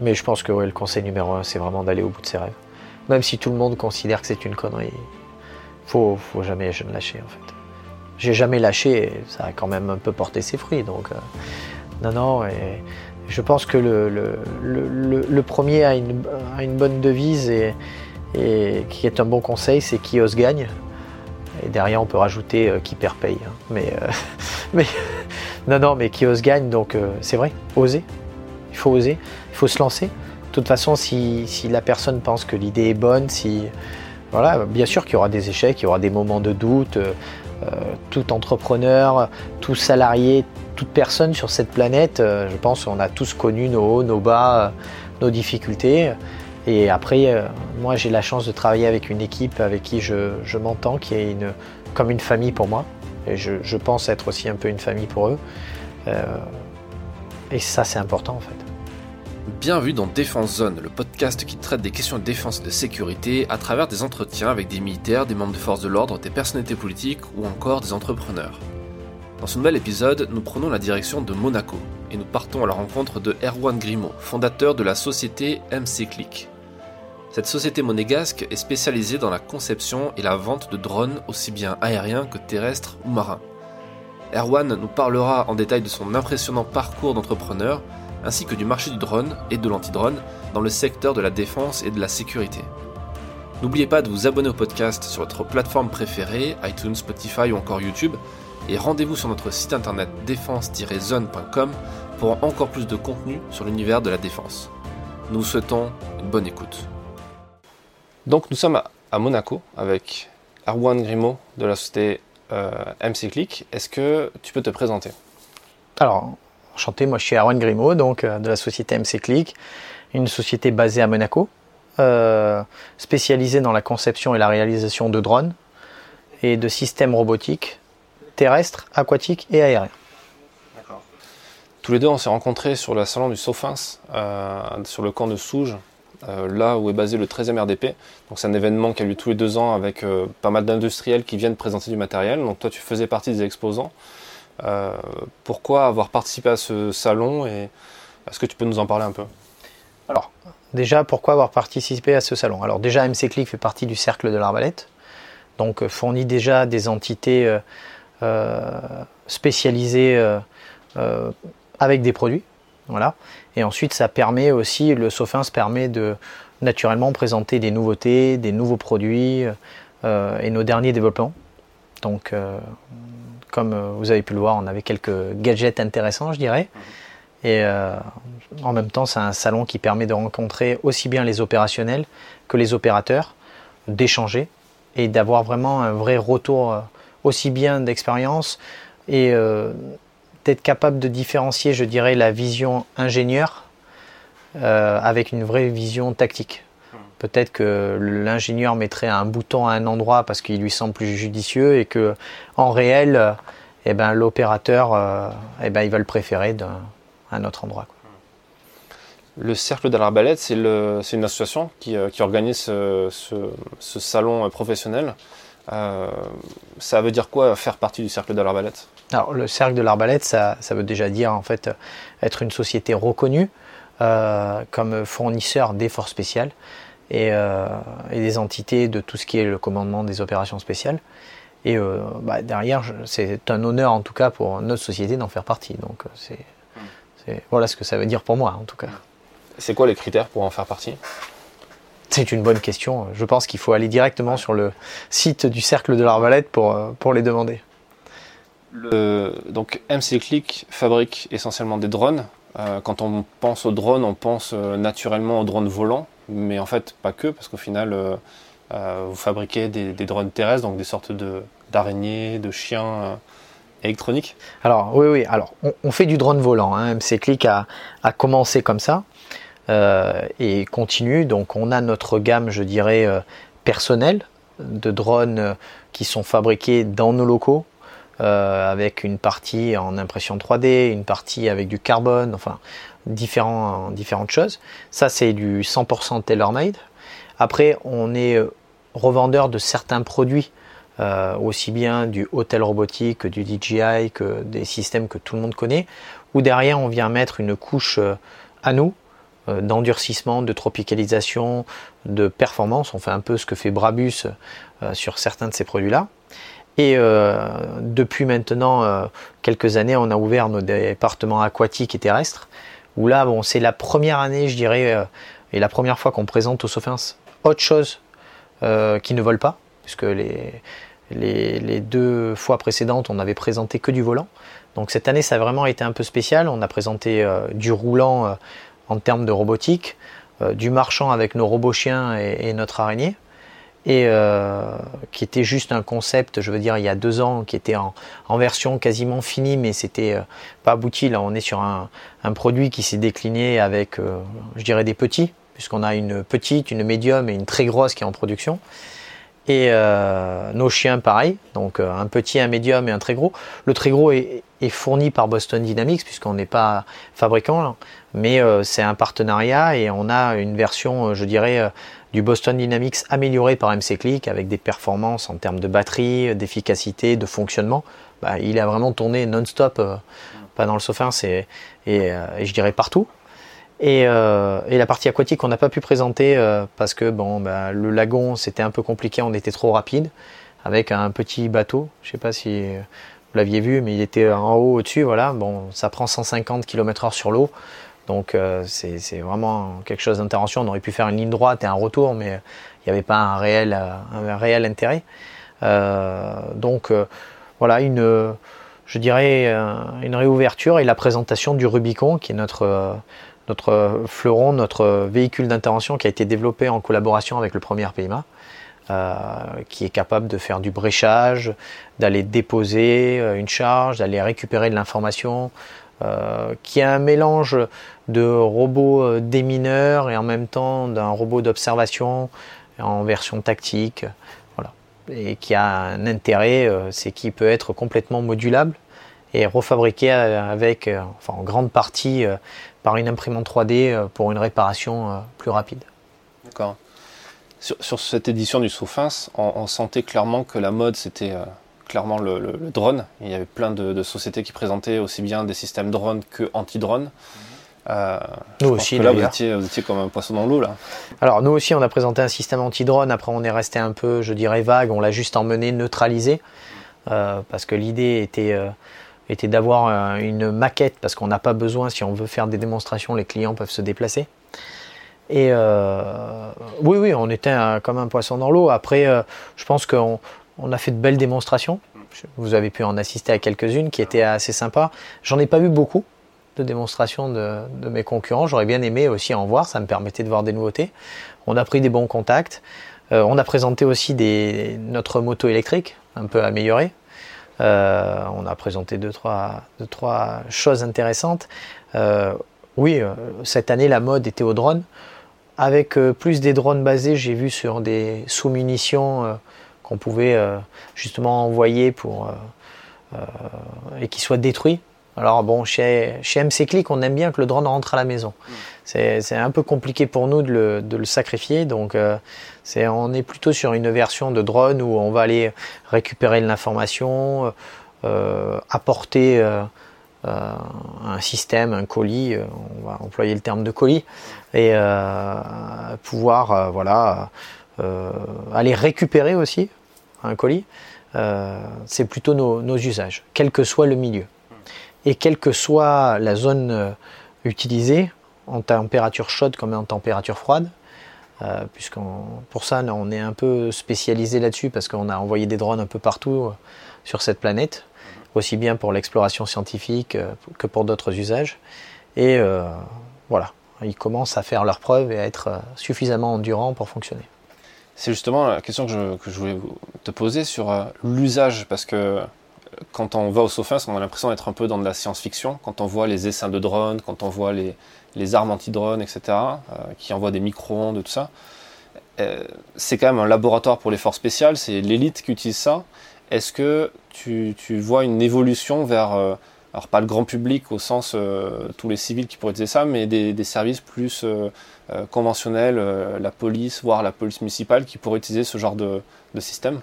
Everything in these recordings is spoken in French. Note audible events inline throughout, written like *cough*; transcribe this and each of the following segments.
Mais je pense que le conseil numéro un, c'est vraiment d'aller au bout de ses rêves. Même si tout le monde considère que c'est une connerie, faut, faut jamais lâcher en fait. J'ai jamais lâché et ça a quand même un peu porté ses fruits. Donc, euh, non, non, et je pense que le, premier a une, bonne devise et, et, qui est un bon conseil, c'est qui ose gagne. Et derrière, on peut rajouter euh, qui perd paye. Hein. Mais, euh, *laughs* mais non, non, mais qui ose gagne, donc c'est vrai, oser. Il faut oser, il faut se lancer. De toute façon, si, si la personne pense que l'idée est bonne, si voilà, bien sûr qu'il y aura des échecs, il y aura des moments de doute. Euh, tout entrepreneur, tout salarié, toute personne sur cette planète, euh, je pense qu'on a tous connu nos hauts, nos bas, euh, nos difficultés. Et après, moi j'ai la chance de travailler avec une équipe avec qui je, m'entends, qui est une, comme une famille pour moi. Et je, pense être aussi un peu une famille pour eux. et ça c'est important en fait. Bienvenue dans Défense Zone, le podcast qui traite des questions de défense et de sécurité à travers des entretiens avec des militaires, des membres de forces de l'ordre, des personnalités politiques ou encore des entrepreneurs. Dans ce nouvel épisode, nous prenons la direction de Monaco et nous partons à la rencontre de Erwan Grimaud, fondateur de la société MC Click. Cette société monégasque est spécialisée dans la conception et la vente de drones aussi bien aériens que terrestres ou marins. Erwan nous parlera en détail de son impressionnant parcours d'entrepreneur ainsi que du marché du drone et de l'anti-drone dans le secteur de la défense et de la sécurité. N'oubliez pas de vous abonner au podcast sur votre plateforme préférée, iTunes, Spotify ou encore YouTube, et rendez-vous sur notre site internet défense-zone.com pour encore plus de contenu sur l'univers de la défense. Nous vous souhaitons une bonne écoute. Donc nous sommes à Monaco avec Arwan Grimaud de la société euh, MC Click. Est-ce que tu peux te présenter? Alors, Enchanté, moi je suis Arwen Grimaud, donc euh, de la société MC Click, une société basée à Monaco, euh, spécialisée dans la conception et la réalisation de drones et de systèmes robotiques terrestres, aquatiques et aériens. Tous les deux, on s'est rencontrés sur le salon du Sofins, euh, sur le camp de Souge, là où est basé le 13e RDP. Donc c'est un événement qui a lieu tous les deux ans avec pas mal d'industriels qui viennent présenter du matériel. Donc toi, tu faisais partie des exposants. Euh, pourquoi avoir participé à ce salon et est-ce que tu peux nous en parler un peu? Alors, déjà, pourquoi avoir participé à ce salon? Alors déjà, MC Click fait partie du cercle de l'arbalète, donc euh, fournit déjà des entités euh, spécialisées avec des produits. Voilà. Et ensuite, ça permet aussi, le Sofins permet de naturellement présenter des nouveautés, des nouveaux produits et nos derniers développements. Donc, comme euh, vous avez pu le voir, on avait quelques gadgets intéressants, je dirais. Et euh, en même temps, c'est un salon qui permet de rencontrer aussi bien les opérationnels que les opérateurs, d'échanger et d'avoir vraiment un vrai retour euh, aussi bien d'expérience et d'être capable de différencier, je dirais, la vision ingénieur avec une vraie vision tactique. Peut-être que l'ingénieur mettrait un bouton à un endroit parce qu'il lui semble plus judicieux et que en réel, eh ben, l'opérateur euh, eh ben, il va le préférer d'un un autre endroit. Le Cercle de l'Arbalète, c'est une association qui, euh, organise ce, salon professionnel. Euh, ça veut dire quoi faire partie du Cercle de l'Arbalète? Alors le Cercle de l'Arbalète, ça, ça, veut déjà dire en fait être une société reconnue comme fournisseur d'efforts spéciaux euh, et, des entités de tout ce qui est le commandement des opérations spéciales. Et euh, bah, derrière, c'est un honneur en tout cas pour notre société d'en faire partie. Donc euh, c'est voilà ce que ça veut dire pour moi en tout cas. C'est quoi les critères pour en faire partie? C'est une bonne question. Je pense qu'il faut aller directement sur le site du Cercle de l'Arbalète pour, pour les demander. Le, donc MC Click fabrique essentiellement des drones. quand on pense aux drones, on pense naturellement aux drones volants mais en fait pas que, parce qu'au final, euh, euh, vous fabriquez des, drones terrestres, donc des sortes d'araignées, de, chiens euh, électroniques. Alors oui, oui, alors on, fait du drone volant. Hein. MC Click a, commencé comme ça et continue. Donc on a notre gamme, je dirais, personnelle de drones qui sont fabriqués dans nos locaux. avec une partie en impression 3D, une partie avec du carbone, enfin différents, différentes choses. Ça, c'est du 100% tailor-made. Après, on est euh, revendeur de certains produits, euh, aussi bien du hôtel robotique que du DJI, que des systèmes que tout le monde connaît, où derrière, on vient mettre une couche euh, à nous, d'endurcissement, de tropicalisation, de performance. On fait un peu ce que fait Brabus sur certains de ces produits-là. Et depuis maintenant quelques années, on a ouvert nos départements aquatiques et terrestres, où là, bon, c'est la première année, je dirais, et la première fois qu'on présente au Sofins autre chose qui ne vole pas, puisque les, deux fois précédentes, on n'avait présenté que du volant. Donc cette année, ça a vraiment été un peu spécial. On a présenté euh, du roulant euh, en termes de robotique, euh, du marchand avec nos robots chiens et, notre araignée, et qui était juste un concept, je veux dire, il y a deux ans, qui était en, version quasiment finie, mais c'était pas abouti. Là, on est sur un, produit qui s'est décliné avec, je dirais, des petits, puisqu'on a une petite, une médium et une très grosse qui est en production. Et euh, nos chiens, pareil, donc euh, un petit, un médium et un très gros. Le très gros est, fourni par Boston Dynamics, puisqu'on n'est pas fabricant, mais euh, c'est un partenariat et on a une version, je dirais, Boston Dynamics améliorée par MC Click avec des performances en termes de batterie, d'efficacité, de fonctionnement. Bah, il a vraiment tourné non-stop, pas dans le sofa, et, et je dirais partout. Euh, et, la partie aquatique, on n'a pas pu présenter euh, parce que bon, bah, le lagon, c'était un peu compliqué, on était trop rapide avec un petit bateau. Je ne sais pas si vous l'aviez vu, mais il était en haut au-dessus. Voilà, bon, ça prend 150 km/h sur l'eau. Donc euh, c'est vraiment quelque chose d'intervention. On aurait pu faire une ligne droite et un retour, mais il n'y avait pas un réel, réel intérêt. donc voilà, une, je dirais une réouverture et la présentation du Rubicon, qui est notre notre fleuron, notre véhicule d'intervention qui a été développé en collaboration avec le premier PIMA, euh, qui est capable de faire du bréchage, d'aller déposer euh, une charge, d'aller récupérer de l'information, euh, qui a un mélange de robot démineur et en même temps d'un robot d'observation en version tactique, voilà. et qui a un intérêt, c'est qu'il peut être complètement modulable et refabriqué avec, enfin en grande partie par une imprimante 3D euh, pour une réparation euh, plus rapide. D'accord. Sur, cette édition du Soufins, on, sentait clairement que la mode c'était euh, clairement le, drone. Il y avait plein de, sociétés qui présentaient aussi bien des systèmes drone que anti-drone. nous aussi, là, vous étiez, comme un poisson dans l'eau là. Alors nous aussi, on a présenté un système anti-drone. Après, on est resté un peu, je dirais, vague. On l'a juste emmené neutralisé parce que l'idée était était d'avoir euh, une maquette parce qu'on n'a pas besoin, si on veut faire des démonstrations, les clients peuvent se déplacer. Et euh, oui, oui, on était comme un poisson dans l'eau. Après, euh, je pense qu'on on a fait de belles démonstrations. Vous avez pu en assister à quelques-unes qui étaient assez sympas. J'en ai pas vu beaucoup de démonstrations de, mes concurrents. J'aurais bien aimé aussi en voir, ça me permettait de voir des nouveautés. On a pris des bons contacts. on a présenté aussi des, notre moto électrique, un peu améliorée, euh, on a présenté deux trois, deux, trois choses intéressantes. Euh, oui, euh, cette année, la mode était au drone. Avec plus des drones basés, j'ai vu sur des sous-munitions qu'on pouvait justement envoyer pour, et qui soient détruits. Alors bon, chez, chez MC Click, on aime bien que le drone rentre à la maison. Mm. C'est un peu compliqué pour nous de le, de le sacrifier, donc on est plutôt sur une version de drone où on va aller récupérer de l'information, euh, apporter euh, euh, un système, un colis, on va employer le terme de colis, et pouvoir voilà, aller récupérer aussi un colis. c'est plutôt nos, usages, quel que soit le milieu. Et quelle que soit la zone utilisée, en température chaude comme en température froide, euh, pour ça on est un peu spécialisé là-dessus parce qu'on a envoyé des drones un peu partout euh, sur cette planète, aussi bien pour l'exploration scientifique euh, que pour d'autres usages. Et voilà, ils commencent à faire leurs preuves et à être suffisamment endurants pour fonctionner. C'est justement la question que je, que je, voulais te poser sur l'usage, parce que quand on va au Sofins, on a l'impression d'être un peu dans de la science-fiction. Quand on voit les essaims de drones, quand on voit les, les armes anti-drones, etc., euh, qui envoient des micro-ondes, tout ça. Euh, c'est quand même un laboratoire pour les forces spéciales, c'est l'élite qui utilise ça. Est-ce que tu, vois une évolution vers, euh, alors pas le grand public au sens tous les civils qui pourraient utiliser ça, mais des, services plus conventionnels, la police, voire la police municipale, qui pourraient utiliser ce genre de, système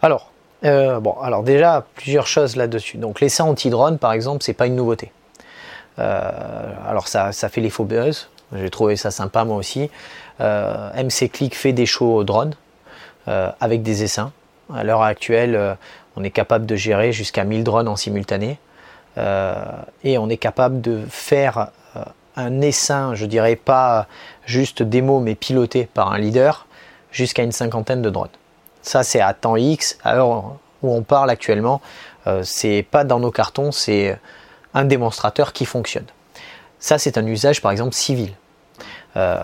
Alors, bon, alors déjà plusieurs choses là-dessus. Donc l'essai anti-drone, par exemple, c'est pas une nouveauté. Euh, alors ça, fait les faux buzz, J'ai trouvé ça sympa moi aussi. MC Click fait des shows drones avec des essaims. À l'heure actuelle, on est capable de gérer jusqu'à 1000 drones en simultané. et on est capable de faire un essaim, je dirais pas juste démo, mais piloté par un leader, jusqu'à une cinquantaine de drones. Ça, c'est à temps X, à l'heure où on parle actuellement. Euh, c'est pas dans nos cartons, c'est un démonstrateur qui fonctionne. Ça, c'est un usage, par exemple, civil. Euh,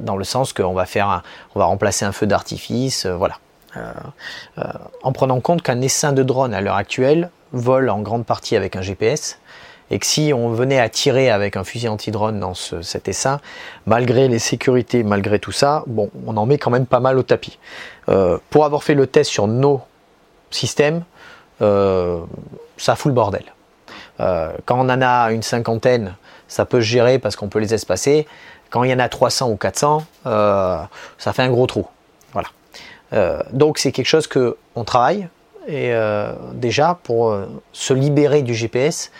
dans le sens qu'on va faire, on va remplacer un feu d'artifice, euh, voilà. en prenant compte qu'un essaim de drone à l'heure actuelle vole en grande partie avec un GPS, et que si on venait à tirer avec un fusil anti-drone dans cet essaim, malgré les sécurités, malgré tout ça, bon, on en met quand même pas mal au tapis. Euh, pour avoir fait le test sur nos systèmes, euh, ça fout le bordel. Euh, quand on en a une cinquantaine, ça peut se gérer parce qu'on peut les espacer. Quand il y en a 300 ou 400, ça fait un gros trou. Voilà. donc c'est quelque chose que on travaille et déjà pour se libérer du GPS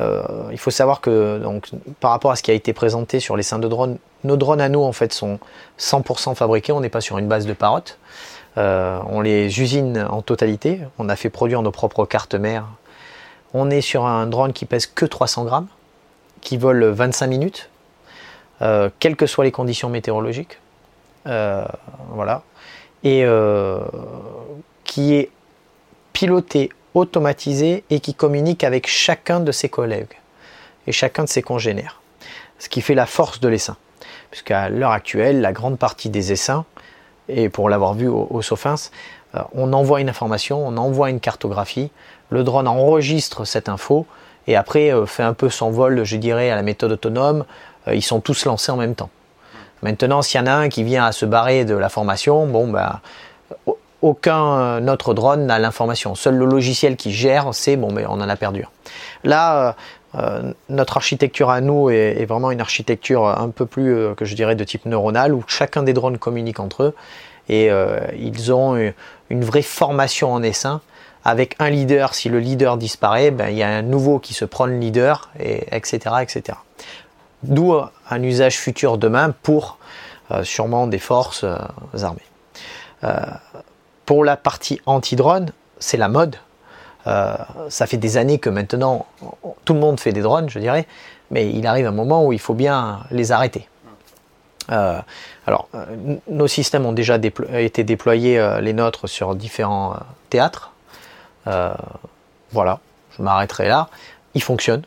il faut savoir que donc, par rapport à ce qui a été présenté sur les seins de drones, nos drones à nous en fait sont 100% fabriqués. On n'est pas sur une base de parotte. Euh, on les usine en totalité. On a fait produire nos propres cartes mères. On est sur un drone qui pèse que 300 grammes, qui vole 25 minutes, euh, quelles que soient les conditions météorologiques. voilà. Et qui est piloté automatisé et qui communique avec chacun de ses collègues et chacun de ses congénères. Ce qui fait la force de l'essaim. Puisqu'à l'heure actuelle, la grande partie des essaims, et pour l'avoir vu au, au Sofins, euh, on envoie une information, on envoie une cartographie, le drone enregistre cette info et après euh, fait un peu son vol, je dirais, à la méthode autonome. Euh, ils sont tous lancés en même temps. Maintenant, s'il y en a un qui vient à se barrer de la formation, bon, ben, aucun autre drone n'a l'information. Seul le logiciel qui gère, c'est bon, mais on en a perdu. Là, euh, euh, notre architecture à nous est, vraiment une architecture un peu plus, euh, que je dirais, de type neuronal, où chacun des drones communique entre eux et ils ont une, vraie formation en essaim. Avec un leader, si le leader disparaît, ben, il y a un nouveau qui se prend le leader, et, etc., etc. D'où un usage futur demain pour sûrement des forces armées. Pour la partie anti-drone, c'est la mode. Euh, ça fait des années que maintenant tout le monde fait des drones, je dirais, mais il arrive un moment où il faut bien les arrêter. Euh, alors, euh, nos systèmes ont déjà été déployés, les nôtres, sur différents théâtres. voilà, je m'arrêterai là. Ils fonctionnent.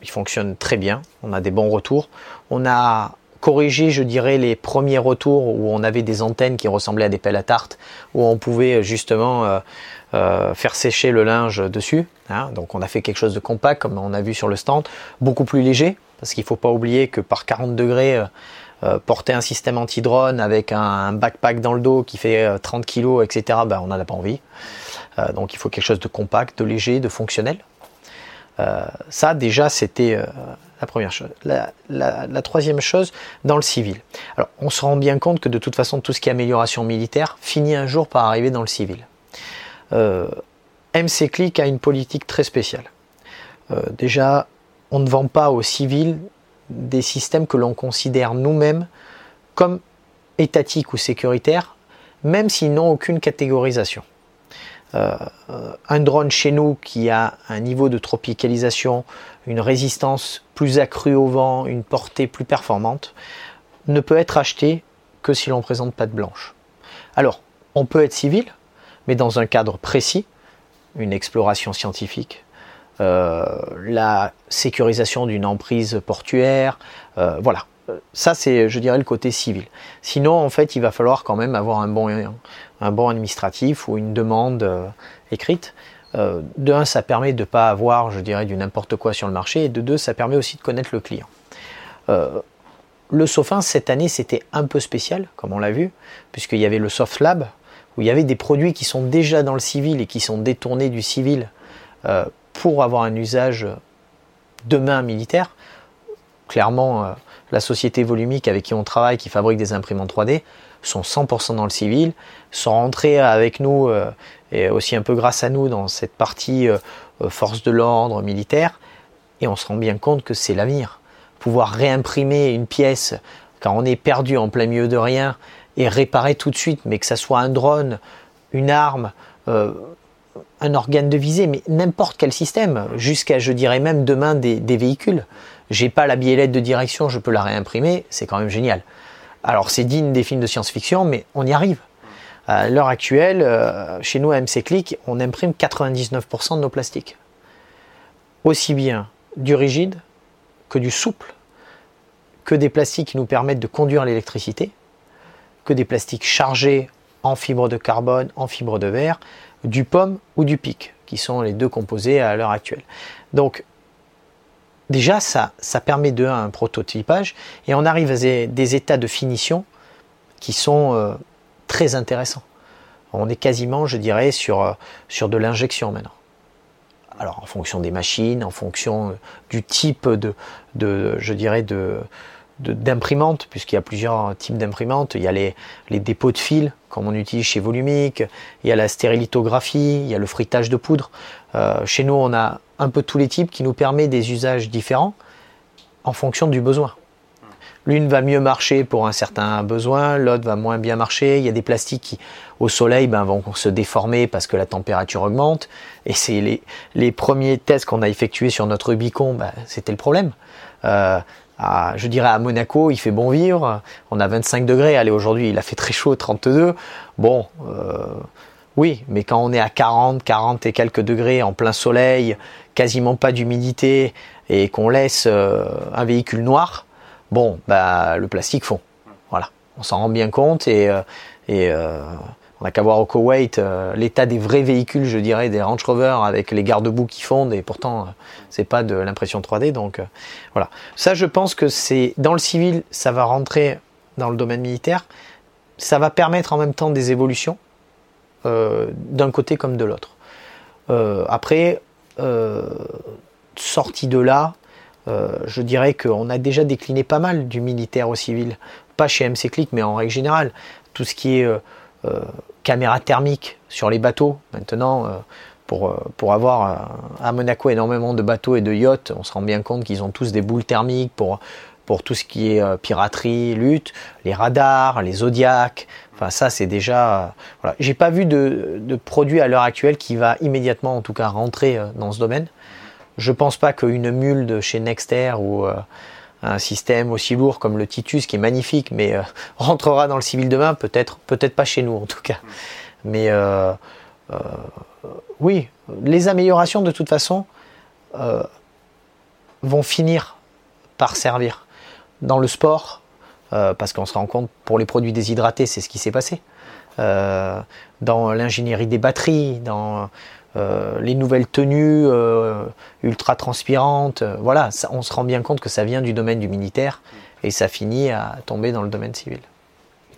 Ils fonctionnent très bien. On a des bons retours. On a corriger, je dirais, les premiers retours où on avait des antennes qui ressemblaient à des pelles à tarte, où on pouvait euh, justement euh, euh, faire sécher le linge dessus. Hein. Donc on a fait quelque chose de compact, comme on a vu sur le stand, beaucoup plus léger, parce qu'il ne faut pas oublier que par 40 degrés, porter un système anti-drone avec un, backpack dans le dos qui fait 30 kg, etc., ben, on n'en a pas envie. donc il faut quelque chose de compact, de léger, de fonctionnel. ça déjà c'était la troisième chose, dans le civil. Alors, on se rend bien compte que de toute façon, tout ce qui est amélioration militaire finit un jour par arriver dans le civil. Euh, MC Click a une politique très spéciale. Euh, déjà, on ne vend pas aux civils des systèmes que l'on considère nous-mêmes comme étatiques ou sécuritaires, même s'ils n'ont aucune catégorisation. Euh, un drone chez nous qui a un niveau de tropicalisation, une résistance plus accrue au vent, une portée plus performante, ne peut être acheté que si l'on présente patte blanche. Alors, on peut être civil, mais dans un cadre précis, une exploration scientifique, euh, la sécurisation d'une emprise portuaire, euh, voilà. Ça, c'est, je dirais, le côté civil. Sinon, en fait, il va falloir quand même avoir un bon, un bon administratif ou une demande euh, écrite. Euh, de un, ça permet de ne pas avoir, je dirais, du n'importe quoi sur le marché, et de deux, ça permet aussi de connaître le client. Euh, le Sofin, cette année, c'était un peu spécial, comme on l'a vu, puisqu'il y avait le Soft Lab, où il y avait des produits qui sont déjà dans le civil et qui sont détournés du civil pour avoir un usage demain militaire. Clairement, la société volumique avec qui on travaille, qui fabrique des imprimantes 3D, sont 100% dans le civil, sont rentrés avec nous euh, et aussi un peu grâce à nous dans cette partie euh, euh, force de l'ordre militaire, et on se rend bien compte que c'est l'avenir. pouvoir réimprimer une pièce quand on est perdu en plein milieu de rien et réparer tout de suite, mais que ça soit un drone, une arme, un organe de visée, mais n'importe quel système, jusqu'à, je dirais même demain, des, véhicules. J'ai pas la biellette de direction, je peux la réimprimer, c'est quand même génial. Alors c'est digne des films de science-fiction, mais on y arrive. À l'heure actuelle, euh, chez nous à MC Click, on imprime 99% de nos plastiques. Aussi bien du rigide que du souple, que des plastiques qui nous permettent de conduire l'électricité, que des plastiques chargés en fibre de carbone, en fibre de verre, du pomme ou du pic, qui sont les deux composés à l'heure actuelle. Donc, déjà, ça, ça permet de un prototypage et on arrive à des, états de finition qui sont euh, très intéressants. On est quasiment, je dirais, sur, euh, sur de l'injection maintenant. Alors, en fonction des machines, en fonction euh, du type de je dirais, de, d'imprimantes, puisqu'il y a plusieurs types d'imprimantes. Il y a les, dépôts de fils, comme on utilise chez Volumique, il y a la stérilithographie, il y a le frittage de poudre. Euh, chez nous, on a un peu tous les types qui nous permettent des usages différents en fonction du besoin. L'une va mieux marcher pour un certain besoin, l'autre va moins bien marcher. Il y a des plastiques qui, au soleil, ben, vont se déformer parce que la température augmente. Et c'est les, premiers tests qu'on a effectués sur notre Rubicon, ben, c'était le problème. Euh, je dirais à Monaco, il fait bon vivre. On a 25 degrés. Allez, aujourd'hui, il a fait très chaud, 32. Bon, euh, oui, mais quand on est à 40, 40 et quelques degrés en plein soleil, quasiment pas d'humidité et qu'on laisse euh, un véhicule noir, bon, bah, le plastique fond. Voilà, on s'en rend bien compte et, euh, et on n'a qu'à voir au Koweït euh, l'état des vrais véhicules, je dirais, des Range Rover avec les garde-boue qui fondent et pourtant euh, c'est pas de l'impression 3D. Donc euh, voilà. Ça, je pense que c'est dans le civil, ça va rentrer dans le domaine militaire. Ça va permettre en même temps des évolutions d'un côté comme de l'autre. après, sorti de là, je dirais qu'on a déjà décliné pas mal du militaire au civil. Pas chez MC Click, mais en règle générale. Tout ce qui est caméras thermiques sur les bateaux. Maintenant, euh, pour, euh, pour avoir euh, à Monaco énormément de bateaux et de yachts, on se rend bien compte qu'ils ont tous des boules thermiques pour, pour tout ce qui est piraterie, lutte, les radars, les zodiacs. Enfin, ça, c'est déjà. voilà. J'ai pas vu de, de, produit à l'heure actuelle qui va immédiatement, en tout cas, rentrer dans ce domaine. Je pense pas qu'une mule de chez Nexter ou un système aussi lourd comme le Titus qui est magnifique, mais euh, *laughs* rentrera dans le civil demain, peut-être, peut-être pas chez nous en tout cas. Mais euh, euh, oui, les améliorations de toute façon vont finir par servir dans le sport, parce qu'on se rend compte pour les produits déshydratés, c'est ce qui s'est passé. dans l'ingénierie des batteries, dans euh, les nouvelles tenues euh, ultra transpirantes, euh, voilà, on se rend bien compte que ça vient du domaine du militaire et ça finit à tomber dans le domaine civil.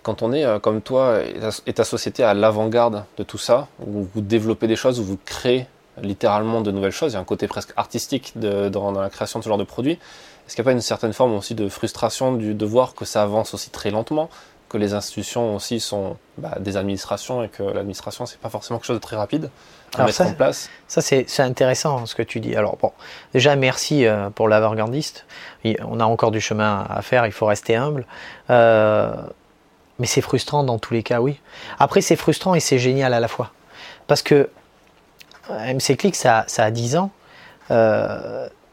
Quand on est comme toi et ta société à l'avant-garde de tout ça, où vous développez des choses, où vous créez littéralement de nouvelles choses, il y a un côté presque artistique dans, la création de ce genre de produit. Est-ce qu'il n'y a pas une certaine forme aussi de frustration de voir que ça avance aussi très lentement, que les institutions aussi sont bah, des administrations et que l'administration c'est pas forcément quelque chose de très rapide? À mettre ça, en place. Ça c'est intéressant ce que tu dis. Alors bon, déjà merci euh, pour l'avant-gardiste. On a encore du chemin à faire, il faut rester humble. Euh, mais c'est frustrant dans tous les cas, oui. Après c'est frustrant et c'est génial à la fois. Parce que euh, MC Click ça, ça a 10 ans.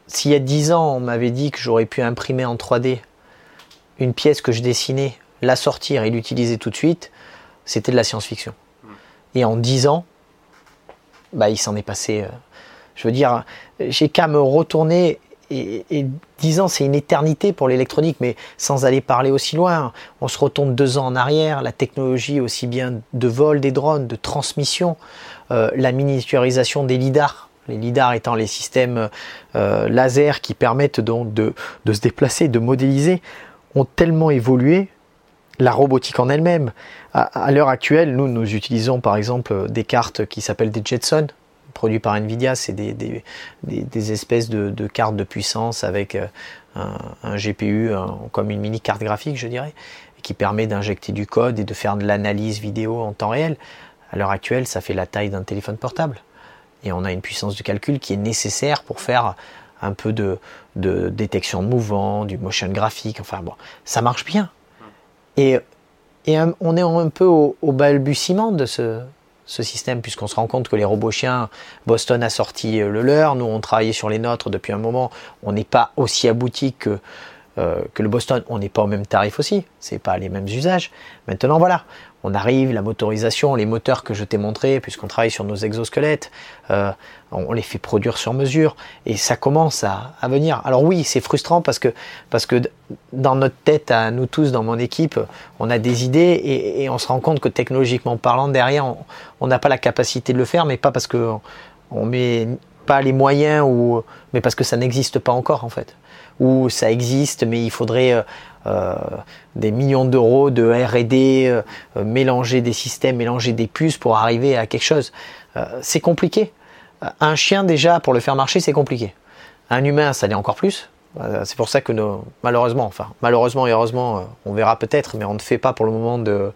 S'il y a 10 ans on m'avait dit que j'aurais pu imprimer en 3D une pièce que je dessinais la sortir et l'utiliser tout de suite, c'était de la science-fiction. Hmm. Et en dix ans, bah, il s'en est passé. Euh, je veux dire, j'ai qu'à me retourner. Et, dix ans, c'est une éternité pour l'électronique, mais sans aller parler aussi loin. On se retourne deux ans en arrière, la technologie aussi bien de vol des drones, de transmission, euh, la miniaturisation des lidars. Les lidars étant les systèmes euh, laser qui permettent donc de se déplacer, de modéliser, ont tellement évolué la robotique en elle-même. À, l'heure actuelle, nous, nous utilisons par exemple des cartes qui s'appellent des Jetson, produites par Nvidia. C'est des, espèces de, cartes de puissance avec euh, un, GPU, comme une mini carte graphique, je dirais, qui permet d'injecter du code et de faire de l'analyse vidéo en temps réel. À l'heure actuelle, ça fait la taille d'un téléphone portable. Et on a une puissance de calcul qui est nécessaire pour faire un peu de, détection de mouvement, du motion graphique, enfin bon, ça marche bien. Et, on est un peu au, balbutiement de ce, système, puisqu'on se rend compte que les robots chiens, Boston a sorti le leur, nous on travaillait sur les nôtres depuis un moment, on n'est pas aussi abouti que, euh, que le Boston, on n'est pas au même tarif aussi, c'est pas les mêmes usages. Maintenant voilà, on arrive, la motorisation, les moteurs que je t'ai montrés, puisqu'on travaille sur nos exosquelettes, euh, on les fait produire sur mesure, et ça commence à, venir. Alors oui, c'est frustrant parce que, parce que dans notre tête, à nous tous, dans mon équipe, on a des idées, et, on se rend compte que technologiquement parlant, derrière, on n'a pas la capacité de le faire, mais pas parce qu'on on met pas les moyens, ou, mais parce que ça n'existe pas encore en fait. Ou ça existe, mais il faudrait... Euh, euh, des millions d'euros de R&D, euh, mélanger des systèmes, mélanger des puces pour arriver à quelque chose. Euh, c'est compliqué. Un chien déjà pour le faire marcher, c'est compliqué. Un humain, ça l'est encore plus. C'est pour ça que nos, malheureusement, enfin malheureusement et heureusement, on verra peut-être, mais on ne fait pas pour le moment de,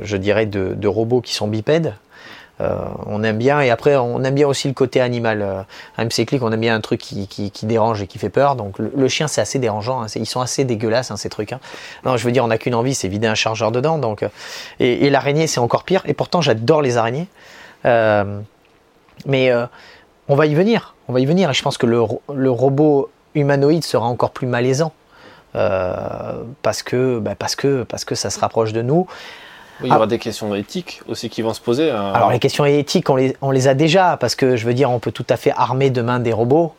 je dirais, de robots qui sont bipèdes. Euh, on aime bien et après on aime bien aussi le côté animal. Euh, MC on aime bien un truc qui, dérange et qui fait peur. Donc le, chien c'est assez dérangeant, hein. ils sont assez dégueulasses hein, ces trucs. Hein. Non, je veux dire, on n'a qu'une envie, c'est vider un chargeur dedans. Donc euh, et, l'araignée c'est encore pire. Et pourtant j'adore les araignées. mais on va y venir, on va y venir. Et je pense que le, robot humanoïde sera encore plus malaisant. parce que, bah, parce que parce que ça se rapproche de nous il y aura ah. des questions éthiques aussi qui vont se poser. Hein. Alors les questions éthiques, on les, on les, a déjà, parce que je veux dire, on peut tout à fait armer demain des robots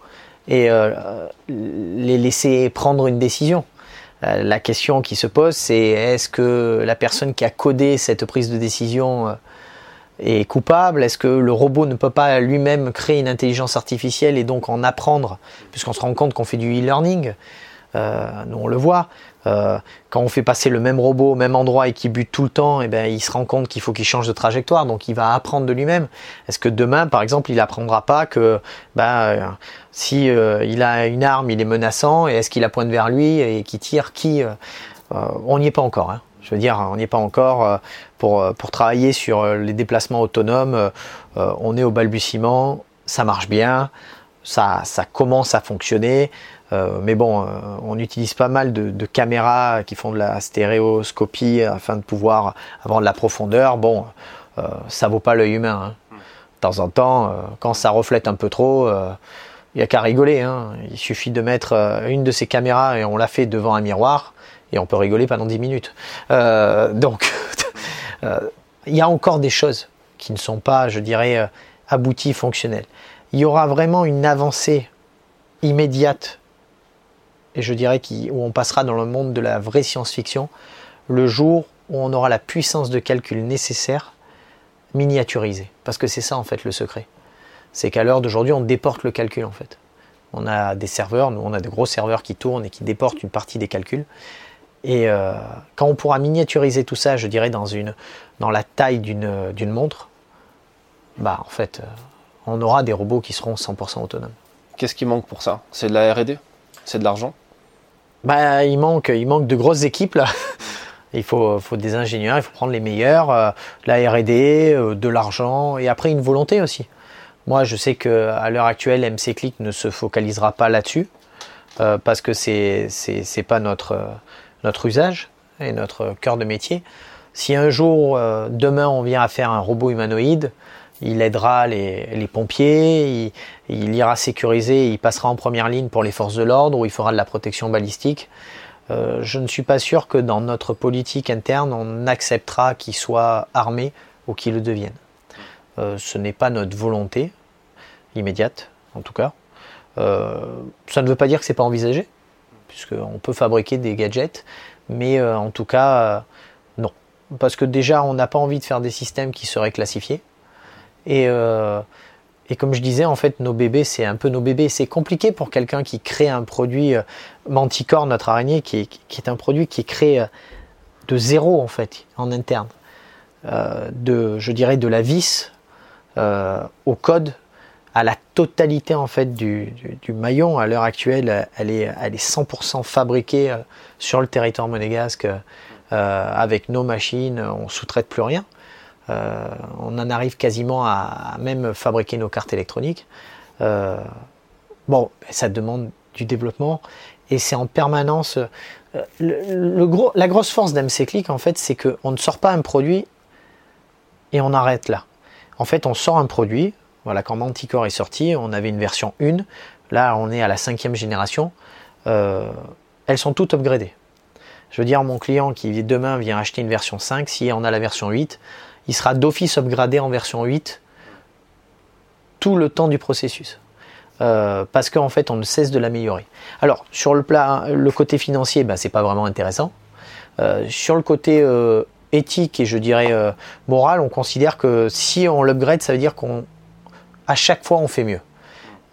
et euh, les laisser prendre une décision. Euh, la question qui se pose, c'est est-ce que la personne qui a codé cette prise de décision euh, est coupable? Est-ce que le robot ne peut pas lui-même créer une intelligence artificielle et donc en apprendre, puisqu'on se rend compte qu'on fait du e-learning nous on le voit, euh, quand on fait passer le même robot au même endroit et qu'il bute tout le temps, et eh ben, il se rend compte qu'il faut qu'il change de trajectoire, donc il va apprendre de lui-même. Est-ce que demain, par exemple, il apprendra pas que ben, si euh, il a une arme, il est menaçant, et est-ce qu'il la pointe vers lui et qu'il tire qui On n'y est pas encore. Hein. Je veux dire, on n'y est pas encore pour, pour travailler sur les déplacements autonomes. on est au balbutiement, ça marche bien, ça, ça commence à fonctionner. Euh, mais bon, euh, on utilise pas mal de, caméras qui font de la stéréoscopie afin de pouvoir avoir de la profondeur. Bon, euh, ça vaut pas l'œil humain. Hein. De temps en temps, quand ça reflète un peu trop, il n'y a qu'à rigoler. Hein. Il suffit de mettre une de ces caméras et on la fait devant un miroir et on peut rigoler pendant 10 minutes. donc, *laughs* il y a encore des choses qui ne sont pas, je dirais, abouties, fonctionnelles. Il y aura vraiment une avancée immédiate et je dirais où on passera dans le monde de la vraie science-fiction, le jour où on aura la puissance de calcul nécessaire miniaturisée. Parce que c'est ça en fait le secret. C'est qu'à l'heure d'aujourd'hui, on déporte le calcul en fait. On a des serveurs, nous on a de gros serveurs qui tournent et qui déportent une partie des calculs. Et euh, quand on pourra miniaturiser tout ça, je dirais dans la taille d'une montre, bah en fait, euh, on aura des robots qui seront 100% autonomes. Qu'est-ce qui manque pour ça? C'est de la RD C'est de l'argent? Bah, il, manque, il manque de grosses équipes là. *laughs* Il faut, faut, des ingénieurs, il faut prendre les meilleurs, euh, la RD, euh, de l'argent et après une volonté aussi. Moi, je sais qu'à l'heure actuelle, MC Click ne se focalisera pas là-dessus euh, parce que c'est n'est pas notre, notre usage et notre cœur de métier. Si un jour, demain, on vient à faire un robot humanoïde, il aidera les, pompiers, il, ira sécuriser, il passera en première ligne pour les forces de l'ordre ou il fera de la protection balistique. Euh, je ne suis pas sûr que dans notre politique interne, on acceptera qu'il soit armé ou qu'il le devienne. Euh, ce n'est pas notre volonté immédiate, en tout cas. Euh, ça ne veut pas dire que c'est pas envisagé, puisqu'on peut fabriquer des gadgets, mais en tout cas, non. Parce que déjà, on n'a pas envie de faire des systèmes qui seraient classifiés. Et, et comme je disais, en fait, nos bébés, c'est un peu nos bébés. C'est compliqué pour quelqu'un qui crée un produit, euh, Manticore, notre araignée, qui est, un produit qui est créé euh, de zéro, en fait, en interne. Euh, de, je dirais, de la vis au code, à la totalité, en fait, du, du, maillon. À l'heure actuelle, elle est, elle est 100% fabriquée sur le territoire monégasque avec nos machines. On sous-traite plus rien. Euh, on en arrive quasiment à, même fabriquer nos cartes électroniques. Euh, bon, ça demande du développement et c'est en permanence. Gros, la grosse force d'MC Click, en fait, c'est qu'on ne sort pas un produit et on arrête là. En fait, on sort un produit. Voilà, quand Manticore est sorti, on avait une version 1. Là, on est à la cinquième génération. elles sont toutes upgradées. Je veux dire, mon client qui demain vient acheter une version 5, si on a la version 8, il sera d'office upgradé en version 8 tout le temps du processus. Euh, parce qu'en fait, on ne cesse de l'améliorer. Alors, sur le, le côté financier, ben, c'est pas vraiment intéressant. Euh, sur le côté euh, éthique et je dirais moral, on considère que si on l'upgrade, ça veut dire qu'on à chaque fois on fait mieux.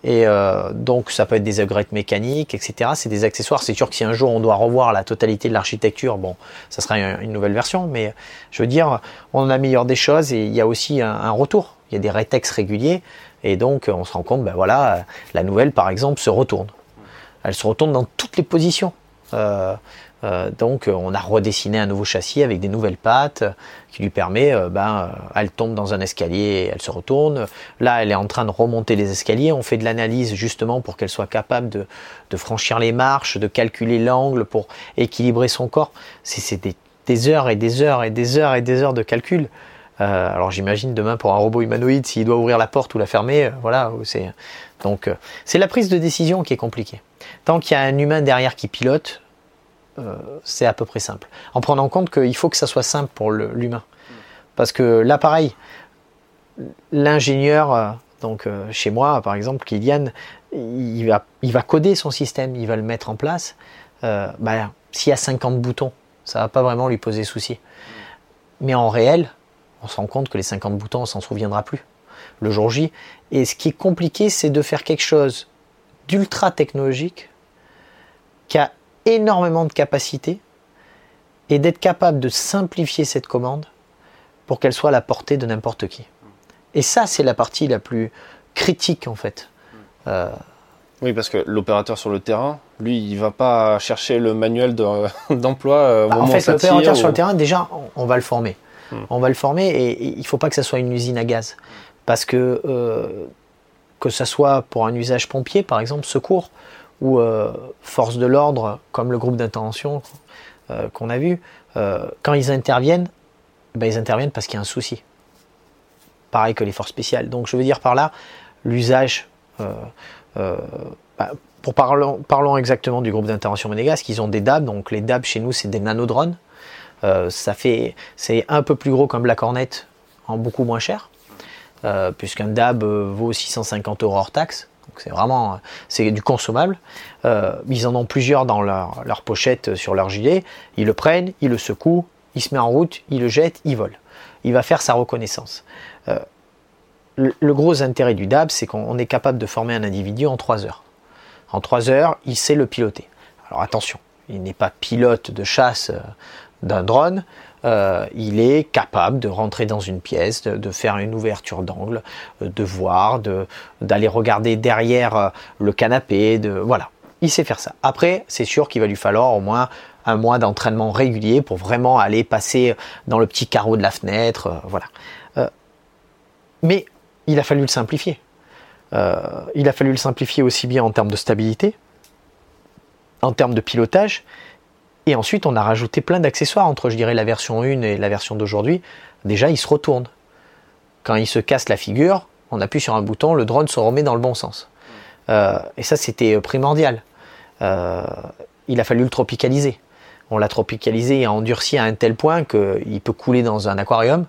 Et euh, donc ça peut être des upgrades mécaniques, etc. C'est des accessoires. C'est sûr que si un jour on doit revoir la totalité de l'architecture, bon, ça sera une, nouvelle version. Mais je veux dire, on améliore des choses et il y a aussi un, retour. Il y a des rétex réguliers et donc on se rend compte, ben voilà, la nouvelle par exemple se retourne. Elle se retourne dans toutes les positions. Euh, euh, donc euh, on a redessiné un nouveau châssis avec des nouvelles pattes qui lui permet, ben, elle tombe dans un escalier, elle se retourne. Là, elle est en train de remonter les escaliers. On fait de l'analyse justement pour qu'elle soit capable de, franchir les marches, de calculer l'angle pour équilibrer son corps. C'est des, heures et des heures et des heures et des heures de calcul. alors j'imagine demain pour un robot humanoïde, s'il doit ouvrir la porte ou la fermer, voilà. C'est donc c'est la prise de décision qui est compliquée. Tant qu'il y a un humain derrière qui pilote, euh, c'est à peu près simple. En prenant en compte qu'il faut que ça soit simple pour l'humain. Parce que là, pareil, l'ingénieur, euh, donc euh, chez moi, par exemple, Kylian, il va, il va coder son système, il va le mettre en place. Bah, s'il y a 50 boutons, ça va pas vraiment lui poser souci. Mais en réel, on se rend compte que les 50 boutons, on s'en souviendra plus le jour J. Et ce qui est compliqué, c'est de faire quelque chose d'ultra technologique qui a énormément de capacité et d'être capable de simplifier cette commande pour qu'elle soit à la portée de n'importe qui. Et ça, c'est la partie la plus critique en fait. Euh, oui, parce que l'opérateur sur le terrain, lui, il va pas chercher le manuel *laughs* d'emploi. Euh, bah, en fait, l'opérateur sur le terrain, déjà, on, va le former. Hmm. On va le former et, il il faut pas que ça soit une usine à gaz. Parce que, euh, que ça soit pour un usage pompier, par exemple, secours, ou euh, forces de l'ordre, comme le groupe d'intervention euh, qu'on a vu, euh, quand ils interviennent, ben, ils interviennent parce qu'il y a un souci. Pareil que les forces spéciales. Donc je veux dire par là, l'usage, bah, pour parlons, exactement du groupe d'intervention monégasque, ils ont des DAB, donc les DAB chez nous c'est des nanodrones. c'est un peu plus gros qu'un Black Hornet en beaucoup moins cher, puisqu'un DAB vaut 650 euros hors taxe c'est vraiment c'est du consommable. Euh, ils en ont plusieurs dans leur, pochette euh, sur leur gilet. Ils le prennent, ils le secouent, il se met en route, il le jette, il vole. Il va faire sa reconnaissance. Euh, le, gros intérêt du DAB, c'est qu'on est capable de former un individu en 3 heures. En 3 heures, il sait le piloter. Alors attention, il n'est pas pilote de chasse d'un drone, euh, il est capable de rentrer dans une pièce, de, faire une ouverture d'angle, euh, de voir, d'aller regarder derrière euh, le canapé, de voilà. Il sait faire ça. Après, c'est sûr qu'il va lui falloir au moins un mois d'entraînement régulier pour vraiment aller passer dans le petit carreau de la fenêtre, voilà. mais il a fallu le simplifier. il a fallu le simplifier aussi bien en termes de stabilité, en termes de pilotage, et ensuite, on a rajouté plein d'accessoires entre, je dirais, la version 1 et la version d'aujourd'hui. Déjà, il se retourne. Quand il se casse la figure, on appuie sur un bouton, le drone se remet dans le bon sens. Euh, et ça, c'était primordial. Euh, il a fallu le tropicaliser. On l'a tropicalisé et endurci à un tel point qu'il peut couler dans un aquarium.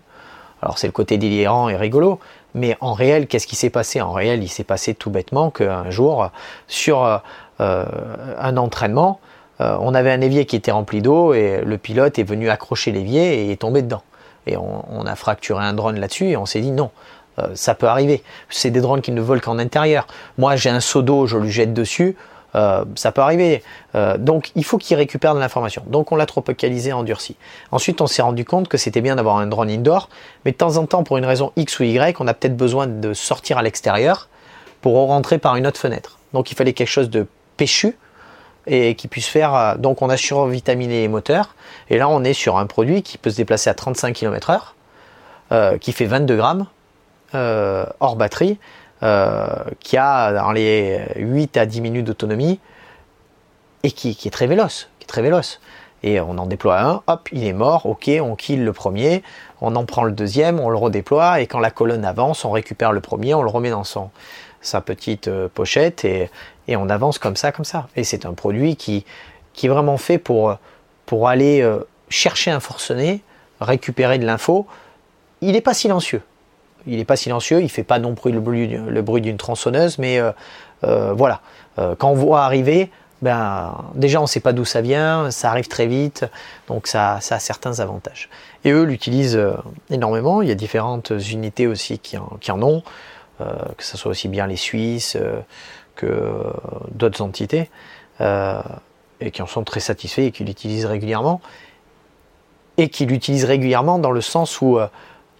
Alors, c'est le côté délirant et rigolo. Mais en réel, qu'est-ce qui s'est passé? En réel, il s'est passé tout bêtement qu'un jour, sur euh, un entraînement, euh, on avait un évier qui était rempli d'eau et le pilote est venu accrocher l'évier et est tombé dedans. Et on, a fracturé un drone là-dessus et on s'est dit non, euh, ça peut arriver. C'est des drones qui ne volent qu'en intérieur. Moi j'ai un seau d'eau, je lui jette dessus. Euh, ça peut arriver. donc il faut qu'il récupère de l'information. Donc on l'a tropicalisé, endurci. Ensuite on s'est rendu compte que c'était bien d'avoir un drone indoor, mais de temps en temps pour une raison X ou Y, on a peut-être besoin de sortir à l'extérieur pour rentrer par une autre fenêtre. Donc il fallait quelque chose de péchu, et qui puisse faire. Euh, donc on a survitaminé les moteurs et là on est sur un produit qui peut se déplacer à 35 km/h, euh, qui fait 22 grammes euh, hors batterie. qui a dans les 8 à 10 minutes d'autonomie et qui, est très véloce, qui est très véloce. Et on en déploie un, hop, il est mort, ok, on kill le premier, on en prend le deuxième, on le redéploie, et quand la colonne avance, on récupère le premier, on le remet dans sa petite pochette, et, et on avance comme ça, comme ça. Et c'est un produit qui, qui est vraiment fait pour, pour aller euh, chercher un forcené, récupérer de l'info. Il n'est pas silencieux. Il n'est pas silencieux, il ne fait pas non plus le bruit, le bruit d'une tronçonneuse, mais euh, euh, voilà. quand on voit arriver, ben, déjà on ne sait pas d'où ça vient, ça arrive très vite, donc ça, a certains avantages. Et eux l'utilisent énormément, il y a différentes unités aussi qui en, qui en ont, que ce soit aussi bien les Suisses que d'autres entités et qui en sont très satisfaits et qui l'utilisent régulièrement. Et qui l'utilisent régulièrement dans le sens où euh,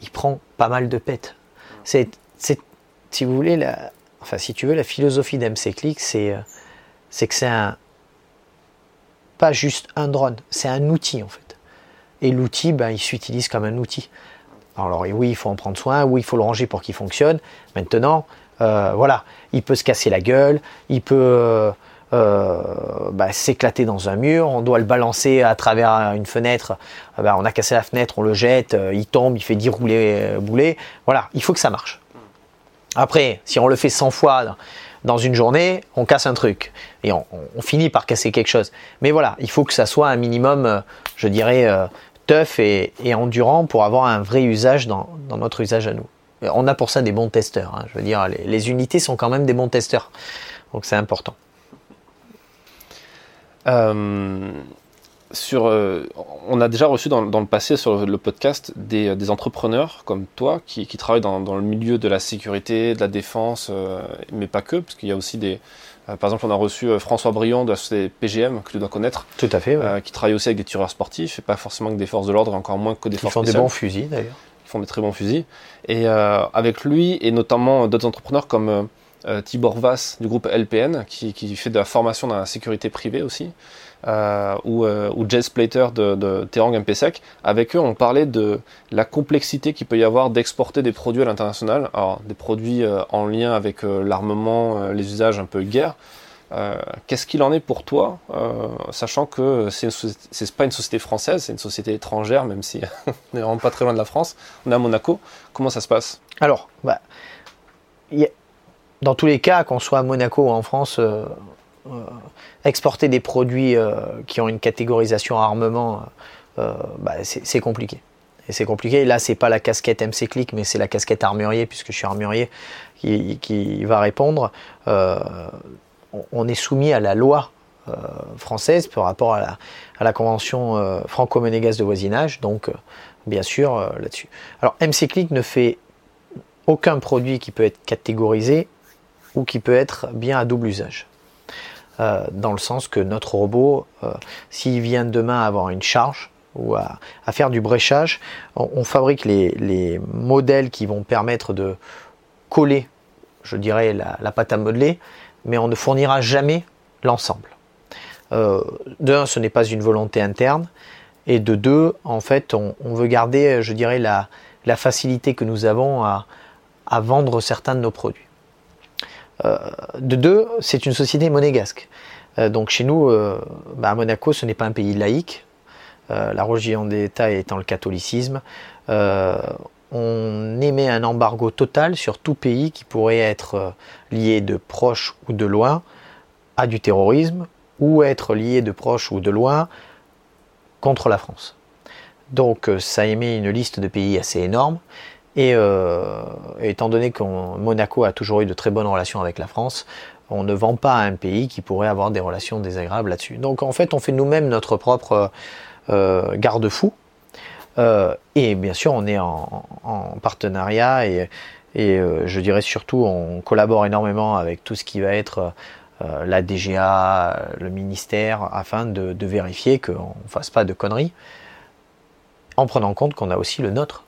il prend pas mal de pètes. C'est, si vous voulez, la, enfin, si tu veux, la philosophie d'MC c'est, euh, c'est que c'est pas juste un drone, c'est un outil en fait. Et l'outil, ben, il s'utilise comme un outil. Alors oui, il faut en prendre soin, oui, il faut le ranger pour qu'il fonctionne. Maintenant, euh, voilà, il peut se casser la gueule, il peut, euh, bah, s'éclater dans un mur, on doit le balancer à travers une fenêtre, ah bah, on a cassé la fenêtre, on le jette, euh, il tombe, il fait 10 roulés euh, boulets. Voilà, il faut que ça marche. Après, si on le fait 100 fois dans une journée, on casse un truc et on, finit par casser quelque chose. Mais voilà, il faut que ça soit un minimum, je dirais, tough et, endurant pour avoir un vrai usage dans, notre usage à nous. On a pour ça des bons testeurs. Hein. Je veux dire, les unités sont quand même des bons testeurs. Donc c'est important. Euh, sur, euh, on a déjà reçu dans, le passé sur le podcast des, entrepreneurs comme toi qui, travaillent dans, le milieu de la sécurité, de la défense, euh, mais pas que, parce qu'il y a aussi des. par exemple, on a reçu François Brion de la société PGM, que tu dois connaître. Tout à fait. qui travaille aussi avec des tireurs sportifs, et pas forcément que des forces de l'ordre, encore moins que des forces spéciales. Ils font des bons fusils d'ailleurs. Font des très bons fusils. Et avec lui, et notamment d'autres entrepreneurs comme. Euh, Tibor Vass du groupe LPN, qui, fait de la formation dans la sécurité privée aussi, euh, ou, euh, ou Jess Plater de, de Terang MPSEC. Avec eux, on parlait de la complexité qu'il peut y avoir d'exporter des produits à l'international, alors des produits en lien avec l'armement, les usages un peu guerre. Qu'est-ce qu'il en est pour toi, sachant que c'est pas une société française, c'est une société étrangère, même si *laughs* on n'est vraiment pas très loin de la France. On est à Monaco. Comment ça se passe? Alors, bah, dans tous les cas, qu'on soit à Monaco ou en France, euh, euh, exporter des produits euh, qui ont une catégorisation armement, bah, c'est compliqué. Et c'est compliqué. Là, c'est pas la casquette MC Click, mais c'est la casquette armurier, puisque je suis armurier, qui, va répondre. On est soumis à la loi française par rapport à la, convention franco-monégasque de voisinage, donc bien sûr là-dessus. Alors MC Click ne fait aucun produit qui peut être catégorisé ou qui peut être bien à double usage. Euh, dans le sens que notre robot, euh, s'il vient demain avoir une charge ou à, faire du bréchage, on, fabrique les, modèles qui vont permettre de coller, je dirais, la, pâte à modeler, mais on ne fournira jamais l'ensemble. Euh, de un, ce n'est pas une volonté interne, et de deux, en fait, on, veut garder, je dirais, la, facilité que nous avons à vendre certains de nos produits. Euh, de deux, c'est une société monégasque. Euh, donc chez nous, bah, à Monaco, ce n'est pas un pays laïque. la religion d'État étant le catholicisme. On émet un embargo total sur tout pays qui pourrait être lié de proche ou de loin à du terrorisme ou être lié de proche ou de loin contre la France. Donc ça émet une liste de pays assez énorme et euh, étant donné que Monaco a toujours eu de très bonnes relations avec la France, on ne vend pas à un pays qui pourrait avoir des relations désagréables là-dessus. Donc en fait, on fait nous-mêmes notre propre euh, garde-fou. Euh, et bien sûr, on est en, partenariat et, je dirais surtout, on collabore énormément avec tout ce qui va être la DGA, le ministère, afin de, vérifier qu'on ne fasse pas de conneries, en prenant compte qu'on a aussi le nôtre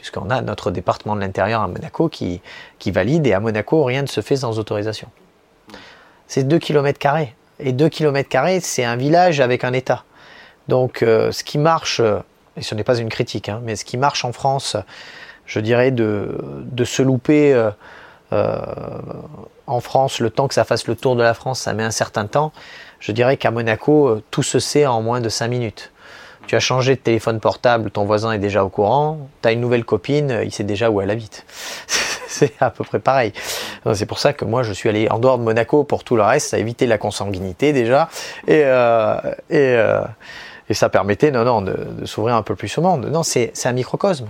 puisqu'on a notre département de l'intérieur à Monaco qui, valide, et à Monaco, rien ne se fait sans autorisation. C'est 2 km. Et 2 km, c'est un village avec un État. Donc euh, ce qui marche, et ce n'est pas une critique, hein, mais ce qui marche en France, je dirais de, de se louper euh, en France, le temps que ça fasse le tour de la France, ça met un certain temps. Je dirais qu'à Monaco, tout se sait en moins de 5 minutes. Tu as changé de téléphone portable, ton voisin est déjà au courant. Tu as une nouvelle copine, il sait déjà où elle habite. *laughs* c'est à peu près pareil. C'est pour ça que moi je suis allé en dehors de Monaco pour tout le reste, ça a évité la consanguinité déjà. Et, euh, euh, et, ça permettait non, non, de, s'ouvrir un peu plus au monde. Non, c'est un microcosme.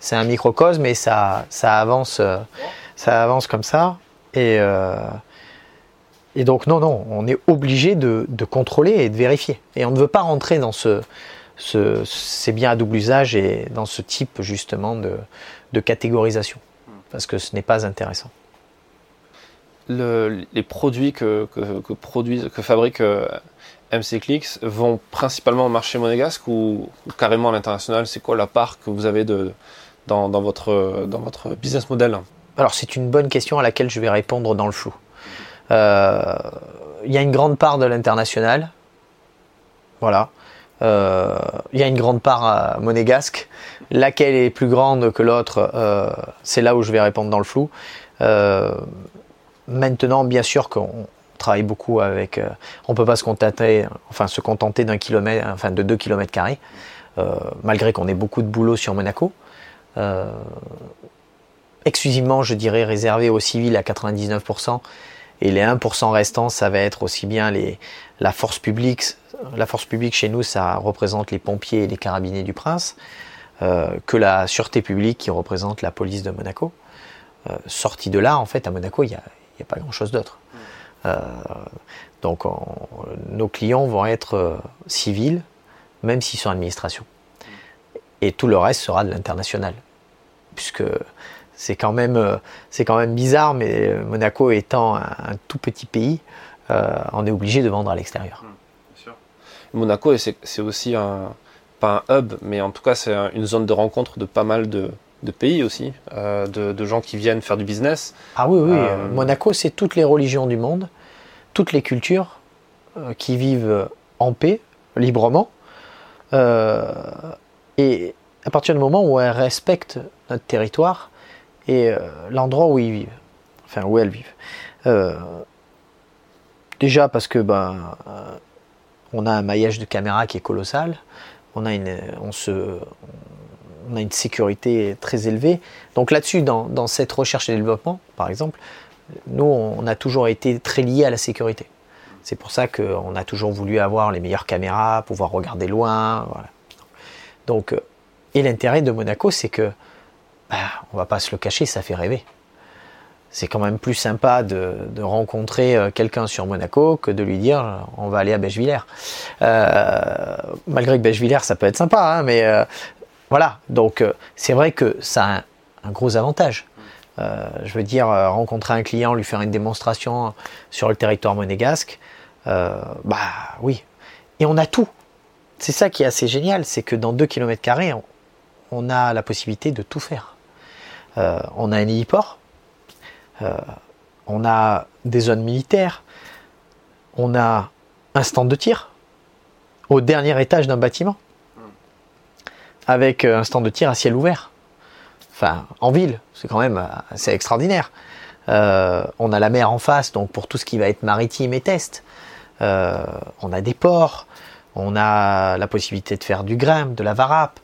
C'est un microcosme et ça, ça, avance, ça avance comme ça. Et, euh, et donc non, non, on est obligé de, de contrôler et de vérifier. Et on ne veut pas rentrer dans ce, ce, ces biens à double usage et dans ce type justement de, de catégorisation parce que ce n'est pas intéressant. les produits que, produisent, que fabrique euh, MC Clicks vont principalement au marché monégasque ou, carrément à l'international? C'est quoi la part que vous avez de, dans, votre, dans votre business model? Alors c'est une bonne question à laquelle je vais répondre dans le flou. Euh, il y a une grande part de l'international. Voilà. Euh, il y a une grande part monégasque laquelle est plus grande que l'autre, euh, c'est là où je vais répondre dans le flou. Euh, maintenant, bien sûr qu'on travaille beaucoup avec. Euh, on peut pas se contenter, enfin se contenter d'un kilomètre, enfin de 2 km carrés, malgré qu'on ait beaucoup de boulot sur Monaco. exclusivement, je dirais, réservé aux civils à 99%. Et les 1% restants, ça va être aussi bien les, la force publique. La force publique chez nous, ça représente les pompiers et les carabiniers du Prince. Euh, que la sûreté publique qui représente la police de Monaco. Euh, sorti de là, en fait, à Monaco, il n'y a, pas grand-chose d'autre. Euh, donc nos clients vont être civils, même s'ils sont administration. Et tout le reste sera de l'international. Puisque c'est quand, même, c'est quand même bizarre, mais Monaco étant un, tout petit pays, on est obligé de vendre à l'extérieur. Monaco, c'est aussi un, pas un hub, mais en tout cas c'est une zone de rencontre de pas mal de, pays aussi, euh, de, gens qui viennent faire du business. Ah oui, oui, euh, Monaco c'est toutes les religions du monde, toutes les cultures euh, qui vivent en paix, librement, et à partir du moment où elles respectent notre territoire et l'endroit où ils vivent, enfin où elles vivent. déjà parce que ben, on a un maillage de caméras qui est colossal, on a une, on se, on a une sécurité très élevée. Donc là-dessus, dans, cette recherche et développement, par exemple, nous, on a toujours été très liés à la sécurité. C'est pour ça qu'on a toujours voulu avoir les meilleures caméras, pouvoir regarder loin. Donc, euh, et l'intérêt de Monaco, c'est que, bah, on va pas se le cacher, ça fait rêver c'est quand même plus sympa de, rencontrer euh, quelqu'un sur Monaco que de lui dire euh, on va aller à Bechevillers. Malgré que Bechevillers ça peut être sympa, hein, mais voilà. Donc c'est vrai que ça a un, gros avantage. Je veux dire, rencontrer un client, lui faire une démonstration sur le territoire monégasque, bah oui. Et on a tout. C'est ça qui est assez génial, c'est que dans 2 km, on, on a la possibilité de tout faire. on a un héliport, euh, on a des zones militaires, on a un stand de tir au dernier étage d'un bâtiment, avec euh, un stand de tir à ciel ouvert. Enfin, en ville, c'est quand même assez extraordinaire. Euh, on a la mer en face, donc pour tout ce qui va être maritime et test. on a des ports, on a la possibilité de faire du grimpe, de la varap.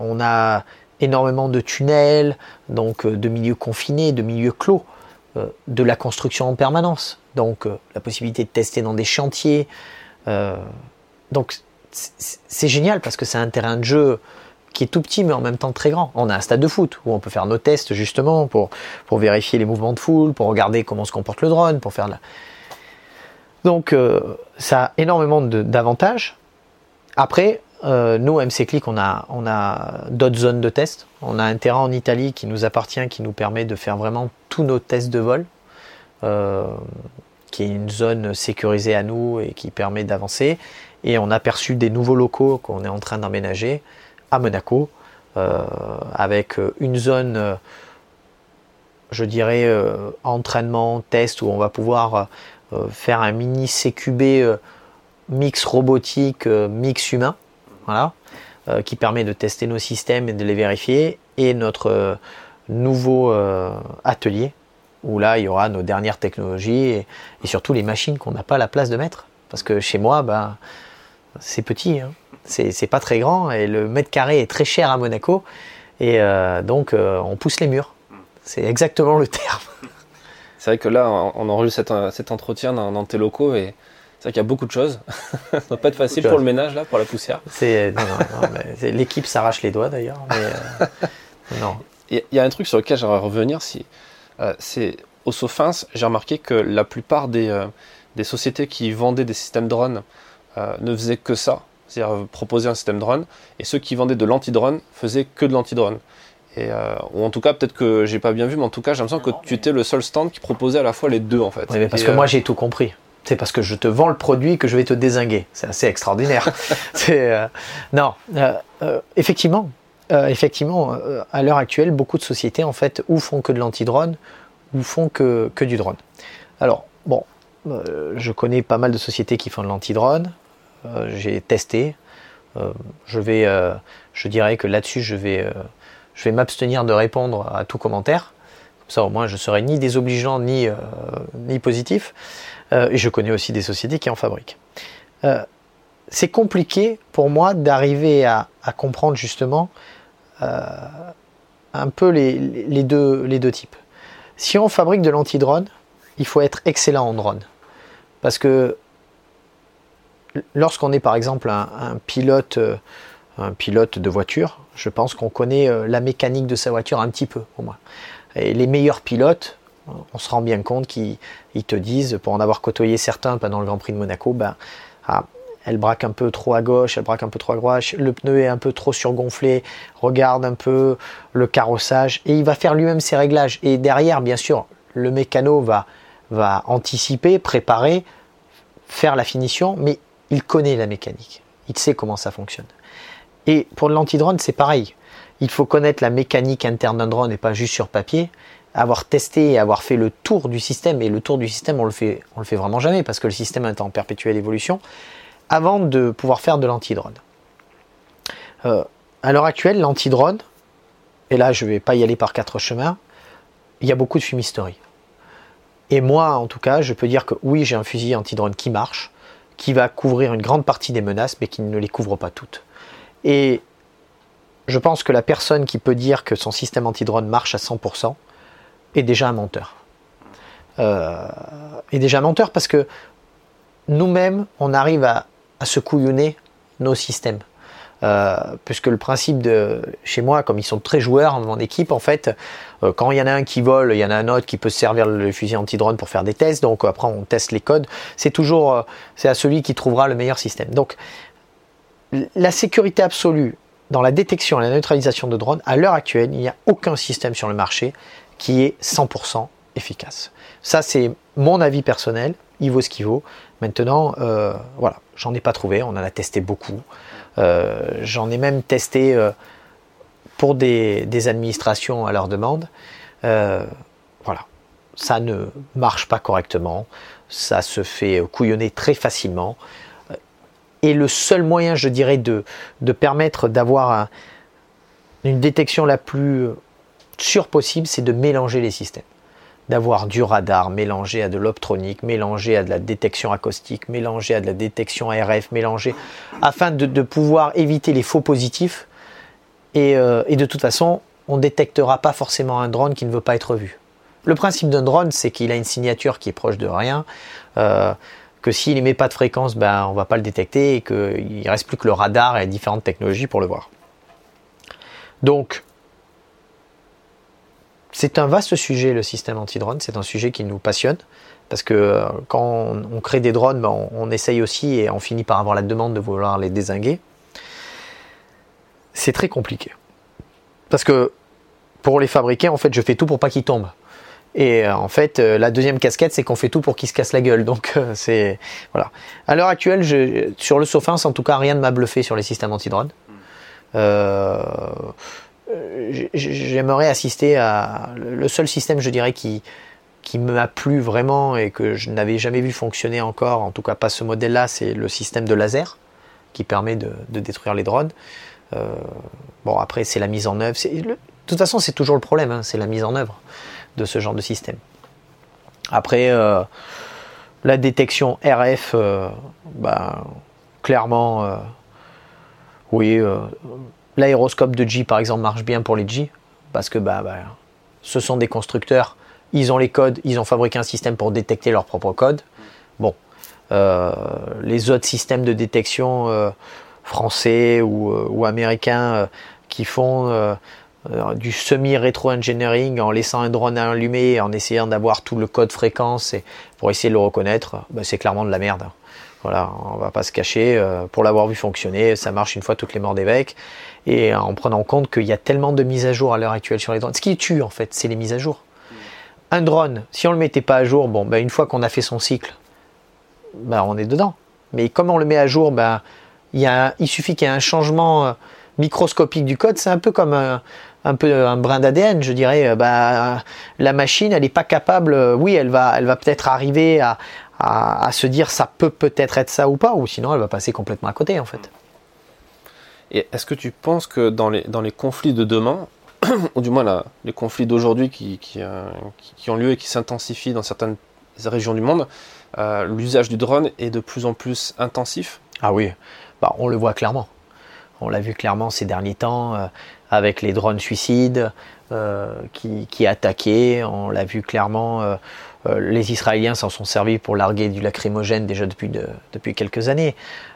on a énormément de tunnels, donc euh, de milieux confinés, de milieux clos, euh, de la construction en permanence, donc euh, la possibilité de tester dans des chantiers. donc c'est génial parce que c'est un terrain de jeu qui est tout petit mais en même temps très grand. On a un stade de foot où on peut faire nos tests justement pour, pour vérifier les mouvements de foule, pour regarder comment se comporte le drone, pour faire la... Donc ça a énormément d'avantages. Après, euh, nous, MC Click, on a, on a d'autres zones de test. On a un terrain en Italie qui nous appartient, qui nous permet de faire vraiment tous nos tests de vol, euh, qui est une zone sécurisée à nous et qui permet d'avancer. Et on a des nouveaux locaux qu'on est en train d'emménager à Monaco, euh, avec une zone, je dirais, entraînement, test, où on va pouvoir faire un mini CQB mix robotique, mix humain voilà, euh, qui permet de tester nos systèmes et de les vérifier. Et notre, nouveau atelier où là, il y aura nos dernières technologies et, surtout les machines qu'on n'a pas la place de mettre. Parce que chez moi, ben, c'est petit, hein. C'est pas très grand et le mètre carré est très cher à Monaco. Et euh, donc, euh, on pousse les murs. C'est exactement le terme. *laughs* C'est vrai que là, on enregistre cet, cet entretien dans, tes locaux et c'est vrai qu'il y a beaucoup de choses. *laughs* Ça ne va pas être facile pour le ménage, là, pour la poussière. L'équipe s'arrache les doigts d'ailleurs. Euh, non. *laughs* Il y a un truc sur lequel j'aimerais revenir. Si, c'est au Sofins, j'ai remarqué que la plupart des, des, sociétés qui vendaient des systèmes drones ne faisaient que ça c'est-à-dire proposer un système drone, et ceux qui vendaient de l'anti-drone faisaient que de l'anti-drone. Et, euh, ou en tout cas, peut-être que j'ai pas bien vu, mais en tout cas, j'ai l'impression que tu étais le seul stand qui proposait à la fois les deux en fait. Oui, mais parce que moi euh, j'ai tout compris. C'est parce que je te vends le produit que je vais te désinguer. C'est assez extraordinaire. *laughs* euh, non, euh, effectivement, effectivement, à l'heure actuelle, beaucoup de sociétés en fait ou font que de l'anti-drone ou font que, que du drone. Alors, bon, je connais pas mal de sociétés qui font de l'anti-drone. Euh, j'ai testé. Euh, je vais, euh, je dirais que là-dessus, je vais, je vais m'abstenir de répondre à tout commentaire. Comme ça, au moins, je serai ni désobligeant ni, ni positif. et je connais aussi des sociétés qui en fabriquent c'est compliqué pour moi d'arriver à, comprendre justement un peu les, deux, les deux types. Si on fabrique de l'anti-drone, il faut être excellent en drone. Parce que lorsqu'on est par exemple un, pilote, euh, un pilote de voiture, je pense qu'on connaît euh, la mécanique de sa voiture un petit peu au moins. Et les meilleurs pilotes, on se rend bien compte qu'ils te disent, pour en avoir côtoyé certains pendant le Grand Prix de Monaco, ben, ah, elle braque un peu trop à gauche, elle braque un peu trop à droite, le pneu est un peu trop surgonflé, regarde un peu le carrossage, et il va faire lui-même ses réglages. Et derrière, bien sûr, le mécano va, va anticiper, préparer, faire la finition, mais il connaît la mécanique, il sait comment ça fonctionne. Et pour l'anti-drone, c'est pareil. Il faut connaître la mécanique interne d'un drone et pas juste sur papier, avoir testé avoir fait le tour du système. Et le tour du système, on le fait, on le fait vraiment jamais parce que le système est en perpétuelle évolution avant de pouvoir faire de l'anti-drone. Euh, à l'heure actuelle, l'anti-drone, et là je ne vais pas y aller par quatre chemins, il y a beaucoup de fumisterie. Et moi, en tout cas, je peux dire que oui, j'ai un fusil anti-drone qui marche, qui va couvrir une grande partie des menaces, mais qui ne les couvre pas toutes. Et je pense que la personne qui peut dire que son système anti-drone marche à 100% est déjà un menteur. Euh, est déjà un menteur parce que nous-mêmes, on arrive à, à se couillonner nos systèmes. Euh, puisque le principe de chez moi, comme ils sont très joueurs, mon équipe, en fait, euh, quand il y en a un qui vole, il y en a un autre qui peut se servir le fusil anti-drone pour faire des tests. Donc après, on teste les codes. C'est toujours, euh, c'est à celui qui trouvera le meilleur système. Donc la sécurité absolue dans la détection et la neutralisation de drones, à l'heure actuelle, il n'y a aucun système sur le marché qui est 100% efficace. Ça, c'est mon avis personnel. Il vaut ce qu'il vaut. Maintenant, voilà, j'en ai pas trouvé. On en a testé beaucoup. Euh, j'en ai même testé euh, pour des, administrations à leur demande. Euh, voilà, ça ne marche pas correctement, ça se fait couillonner très facilement. Et le seul moyen, je dirais, de, de permettre d'avoir une détection la plus sûre possible, c'est de mélanger les systèmes d'avoir du radar mélangé à de l'optronique, mélangé à de la détection acoustique, mélangé à de la détection ARF, mélangé afin de, pouvoir éviter les faux positifs. Euh, et, de toute façon, on ne détectera pas forcément un drone qui ne veut pas être vu. Le principe d'un drone, c'est qu'il a une signature qui est proche de rien, euh, que s'il n'émet pas de fréquence, ben, on ne va pas le détecter et qu'il ne reste plus que le radar et différentes technologies pour le voir. Donc, c'est un vaste sujet, le système anti-drone. C'est un sujet qui nous passionne. Parce que euh, quand on, crée des drones, ben, on, essaye aussi et on finit par avoir la demande de vouloir les désinguer. C'est très compliqué. Parce que pour les fabriquer, en fait, je fais tout pour pas qu'ils tombent. Et euh, en fait, euh, la deuxième casquette, c'est qu'on fait tout pour qu'ils se cassent la gueule. Donc, c'est. Voilà. À l'heure actuelle, sur le Sofins, en tout cas, rien ne m'a bluffé sur les systèmes anti-drone. Euh, j'aimerais assister à le seul système, je dirais, qui, qui m'a plu vraiment et que je n'avais jamais vu fonctionner encore, en tout cas pas ce modèle-là, c'est le système de laser qui permet de, détruire les drones. Euh, bon, après, c'est la mise en œuvre. toute façon, c'est toujours le problème, hein, c'est la mise en œuvre de ce genre de système. Après, euh, la détection RF, euh, bah, clairement, euh, oui, l'aéroscope de G par exemple marche bien pour les G, parce que bah, bah, ce sont des constructeurs, ils ont les codes, ils ont fabriqué un système pour détecter leurs propres codes. Bon, les autres systèmes de détection français ou, américains qui font du semi-rétro-engineering en laissant un drone allumé, en essayant d'avoir tout le code fréquence et pour essayer de le reconnaître, bah, c'est clairement de la merde. Voilà, on va pas se cacher. Euh, pour l'avoir vu fonctionner, ça marche une fois toutes les morts d'évêques. Et en prenant compte qu'il y a tellement de mises à jour à l'heure actuelle sur les drones. Ce qui tue en fait, c'est les mises à jour. Un drone, si on le mettait pas à jour, bon, bah, une fois qu'on a fait son cycle, bah, on est dedans. Mais comme on le met à jour, bah, il, il suffit qu'il y ait un changement euh, microscopique du code. C'est un peu comme un, un peu un brin d'ADN, je dirais. Euh, la machine, elle n'est pas capable. Euh, oui, elle va, elle va peut-être arriver à, se dire ça peut peut-être être ça ou pas, ou sinon elle va passer complètement à côté en fait. Et est-ce que tu penses que dans les, dans les conflits de demain, *clears throat* ou du moins les conflits d'aujourd'hui qui, euh, qui, ont lieu et qui s'intensifient dans certaines régions du monde, l'usage du drone est de plus en plus intensif? Ah oui, bah, on le voit clairement. On l'a vu clairement ces derniers temps avec les drones suicides euh, qui, qui, attaquaient. On l'a vu clairement, euh, euh, les Israéliens s'en sont servis pour larguer du lacrymogène déjà depuis, quelques années.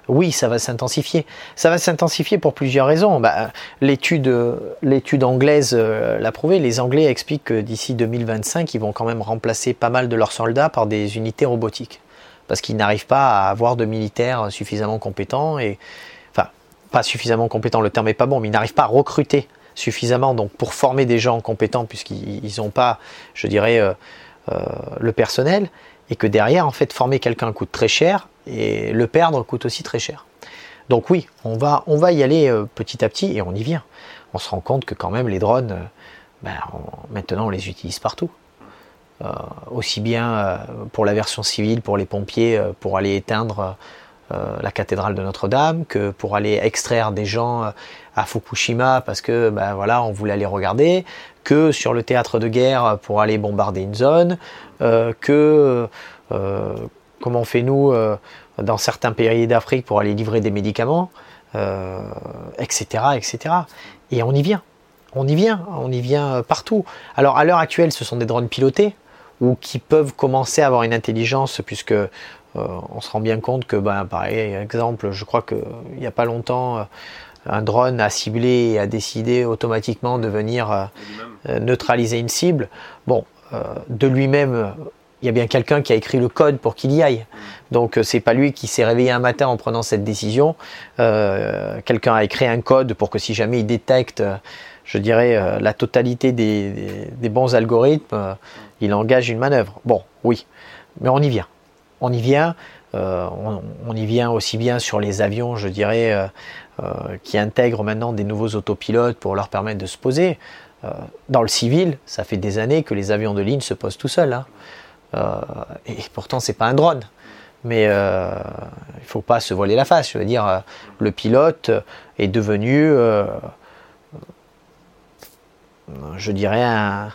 Oui, ça va s'intensifier. Ça va s'intensifier pour plusieurs raisons. Bah, l'étude, anglaise l'a prouvé. Les Anglais expliquent que d'ici 2025, ils vont quand même remplacer pas mal de leurs soldats par des unités robotiques. Parce qu'ils n'arrivent pas à avoir de militaires suffisamment compétents et, pas suffisamment compétents, le terme n'est pas bon, mais ils n'arrivent pas à recruter suffisamment donc pour former des gens compétents puisqu'ils n'ont pas, je dirais, euh, euh, le personnel et que derrière, en fait, former quelqu'un coûte très cher et le perdre coûte aussi très cher. Donc oui, on va, on va y aller euh, petit à petit et on y vient. On se rend compte que quand même les drones, ben, maintenant on les utilise partout. aussi bien pour la version civile, pour les pompiers, pour aller éteindre euh, la cathédrale de Notre-Dame, que pour aller extraire des gens euh, à Fukushima parce que ben voilà, on voulait aller regarder, que sur le théâtre de guerre pour aller bombarder une zone, euh, que comme on fait nous dans certains pays d'Afrique pour aller livrer des médicaments, etc., etc. Et on y vient, on y vient, on y vient partout. Alors à l'heure actuelle, ce sont des drones pilotés ou qui peuvent commencer à avoir une intelligence puisque euh, on se rend bien compte que, ben, par exemple, je crois qu'il n'y a pas longtemps, euh, un drone a ciblé et a décidé automatiquement de venir euh, neutraliser une cible. Bon, de lui-même, il y a bien quelqu'un qui a écrit le code pour qu'il y aille. Donc c'est pas lui qui s'est réveillé un matin en prenant cette décision. quelqu'un a écrit un code pour que si jamais il détecte, je dirais, la totalité des bons algorithmes, il engage une manœuvre. Bon, oui, mais on y vient on y vient. Euh, on, y vient aussi bien sur les avions, je dirais, euh, euh, qui intègrent maintenant des nouveaux autopilotes pour leur permettre de se poser. dans le civil, ça fait des années que les avions de ligne se posent tout seuls. Hein. et pourtant, c'est pas un drone. Mais il ne faut pas se voiler la face. Je veux dire, le pilote est devenu, je dirais, un,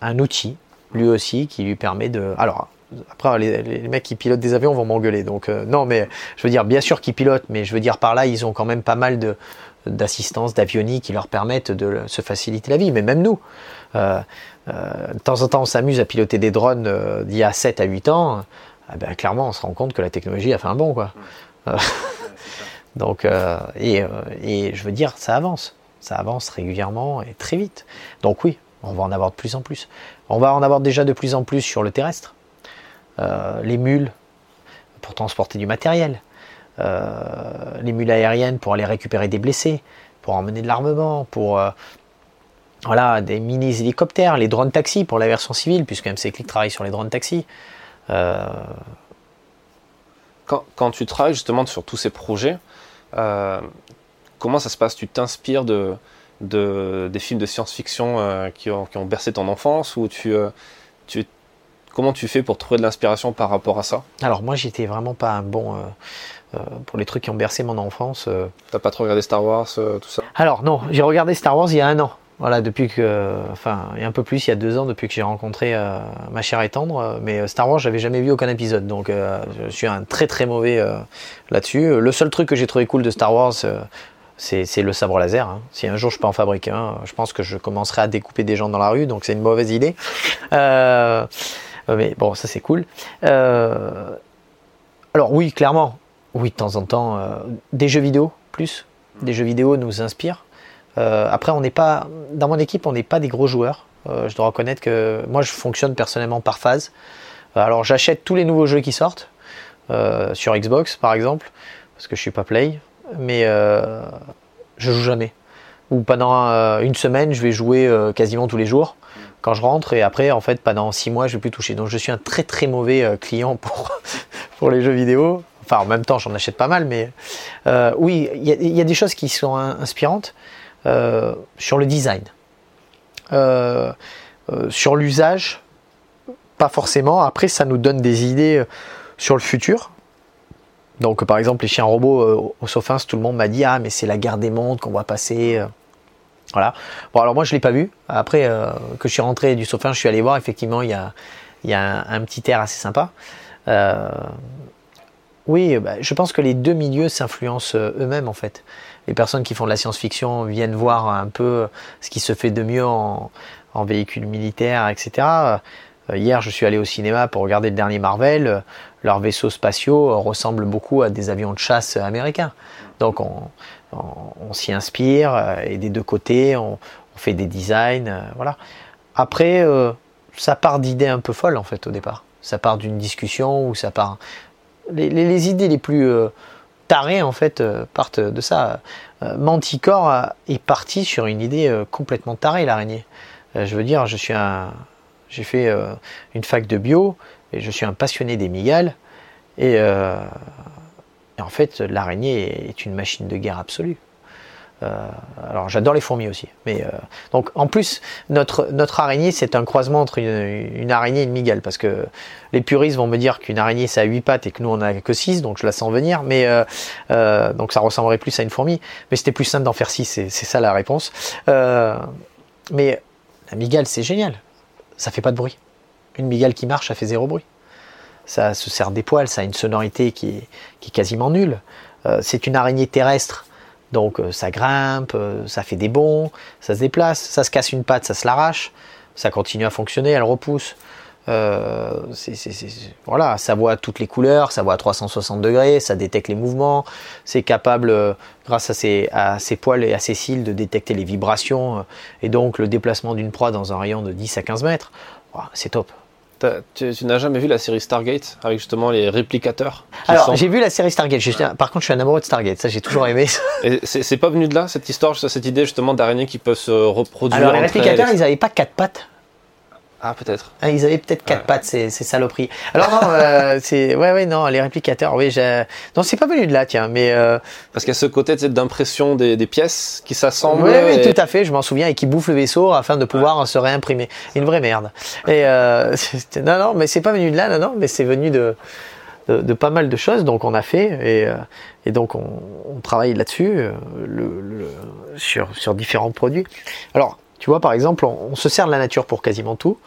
un outil, lui aussi, qui lui permet de. Alors, après, les, mecs qui pilotent des avions vont m'engueuler. Donc, euh, non, mais je veux dire, bien sûr qu'ils pilotent, mais je veux dire, par là, ils ont quand même pas mal de, d'assistance, d'avionie qui leur permettent de se faciliter la vie. Mais même nous, euh, euh, de temps en temps, on s'amuse à piloter des drones d'il y a 7 à 8 ans. Ah ben, clairement, on se rend compte que la technologie a fait un bon. Quoi. *laughs* donc, et, et je veux dire, ça avance. Ça avance régulièrement et très vite. Donc, oui, on va en avoir de plus en plus. On va en avoir déjà de plus en plus sur le terrestre. Euh, les mules pour transporter du matériel, euh, les mules aériennes pour aller récupérer des blessés, pour emmener de l'armement, pour euh, voilà, des mini-hélicoptères, les drones taxis pour la version civile, puisque MC Click travaille sur les drones taxis. Quand, tu travailles justement sur tous ces projets, comment ça se passe? Tu t'inspires de, de, des films de science-fiction qui, ont, qui, ont, bercé ton enfance ou tu, tu Comment tu fais pour trouver de l'inspiration par rapport à ça Alors moi j'étais vraiment pas un bon euh, euh, pour les trucs qui ont bercé mon enfance. Euh. T'as pas trop regardé Star Wars, tout ça Alors non, j'ai regardé Star Wars il y a un an. Voilà, depuis que, enfin, et un peu plus, il y a deux ans, depuis que j'ai rencontré euh, ma chère et tendre. Mais Star Wars, j'avais jamais vu aucun épisode, donc euh, je suis un très très mauvais là-dessus. Le seul truc que j'ai trouvé cool de Star Wars, c'est le sabre laser. Hein. Si un jour je peux en fabriquer un, je pense que je commencerai à découper des gens dans la rue, donc c'est une mauvaise idée. Mais bon, ça c'est cool. alors oui, clairement, oui, de temps en temps, des jeux vidéo plus, des jeux vidéo nous inspirent. Euh, après, on n'est pas dans mon équipe, on n'est pas des gros joueurs. Euh, je dois reconnaître que moi, je fonctionne personnellement par phase. Euh, alors, j'achète tous les nouveaux jeux qui sortent sur Xbox, par exemple, parce que je suis pas play, mais je joue jamais. Ou pendant une semaine, je vais jouer quasiment tous les jours quand je rentre et après en fait pendant six mois je vais plus toucher donc je suis un très très mauvais client *laughs* pour, les jeux vidéo enfin en même temps j'en achète pas mal mais oui il y, a des choses qui sont inspirantes euh, sur le design. Euh, euh, sur l'usage, pas forcément. Après, ça nous donne des idées sur le futur. Donc, par exemple, les chiens robots au Sofins, tout le monde m'a dit Ah, mais c'est la guerre des mondes qu'on va passer. Voilà. Bon, alors moi, je ne l'ai pas vu. Après que je suis rentré du Sofins, je suis allé voir. Effectivement, il y a, y a un, petit air assez sympa. oui, bah, je pense que les deux milieux s'influencent eux-mêmes, en fait les personnes qui font de la science-fiction viennent voir un peu ce qui se fait de mieux en, véhicules militaires, etc. Euh, hier, je suis allé au cinéma pour regarder le dernier Marvel. Leurs vaisseaux spatiaux ressemblent beaucoup à des avions de chasse américains. Donc, on, s'y inspire euh, et des deux côtés, on, fait des designs. Euh, voilà. Après, ça part d'idées un peu folles en fait au départ. Ça part d'une discussion ou ça part. Les, idées les plus tarés en fait euh, partent de ça. Euh, Manticore est parti sur une idée euh, complètement tarée l'araignée. je veux dire, je suis j'ai fait une fac de bio et je suis un passionné des migales et, et en fait l'araignée est une machine de guerre absolue. Euh, alors j'adore les fourmis aussi. Mais euh, donc en plus notre araignée c'est un croisement entre une, araignée et une migale parce que les puristes vont me dire qu'une araignée ça a 8 pattes et que nous on a que 6 donc je la sens venir mais euh, donc ça ressemblerait plus à une fourmi mais c'était plus simple d'en faire 6 c'est ça la réponse. mais la migale c'est génial ça fait pas de bruit. Une migale qui marche ça fait zéro bruit. Ça se sert des poils ça a une sonorité qui est, quasiment nulle. c'est une araignée terrestre donc euh, ça grimpe, euh, ça fait des bonds, ça se déplace, ça se casse une patte, ça se l'arrache, ça continue à fonctionner, elle repousse. Euh, voilà, ça voit toutes les couleurs, ça voit à 360 degrés, ça détecte les mouvements, c'est capable, grâce à ses, poils et à ses cils, de détecter les vibrations et donc le déplacement d'une proie dans un rayon de 10 à 15 mètres. c'est top. Tu, n'as jamais vu la série Stargate avec justement les réplicateurs Alors j'ai vu la série Stargate. par contre, je suis un amoureux de Stargate. Ça, j'ai toujours aimé. *laughs* c'est pas venu de là cette histoire, cette idée justement d'araignées qui peuvent se reproduire. Alors les réplicateurs, ils n'avaient pas quatre pattes. Ah, peut-être. Ah, ils avaient peut-être quatre pattes, ces, ces, saloperies. Alors non, euh, *laughs* c'est ouais, ouais, non, les réplicateurs, oui, j'ai... non, c'est pas venu de là, tiens, mais euh... parce qu'il y a ce côté d'impression des, des, pièces qui s'assemblent. Oui, oui, tout à fait, je m'en souviens, et qui bouffent le vaisseau afin de pouvoir se réimprimer. Une vraie merde. Et euh... *laughs* non, non, mais c'est pas venu de là, non, non, mais c'est venu de, de, de, pas mal de choses, donc on a fait et, euh, et donc on, on travaille là-dessus, euh, le, le, sur sur différents produits. Alors tu vois, par exemple, on, se sert de la nature pour quasiment tout.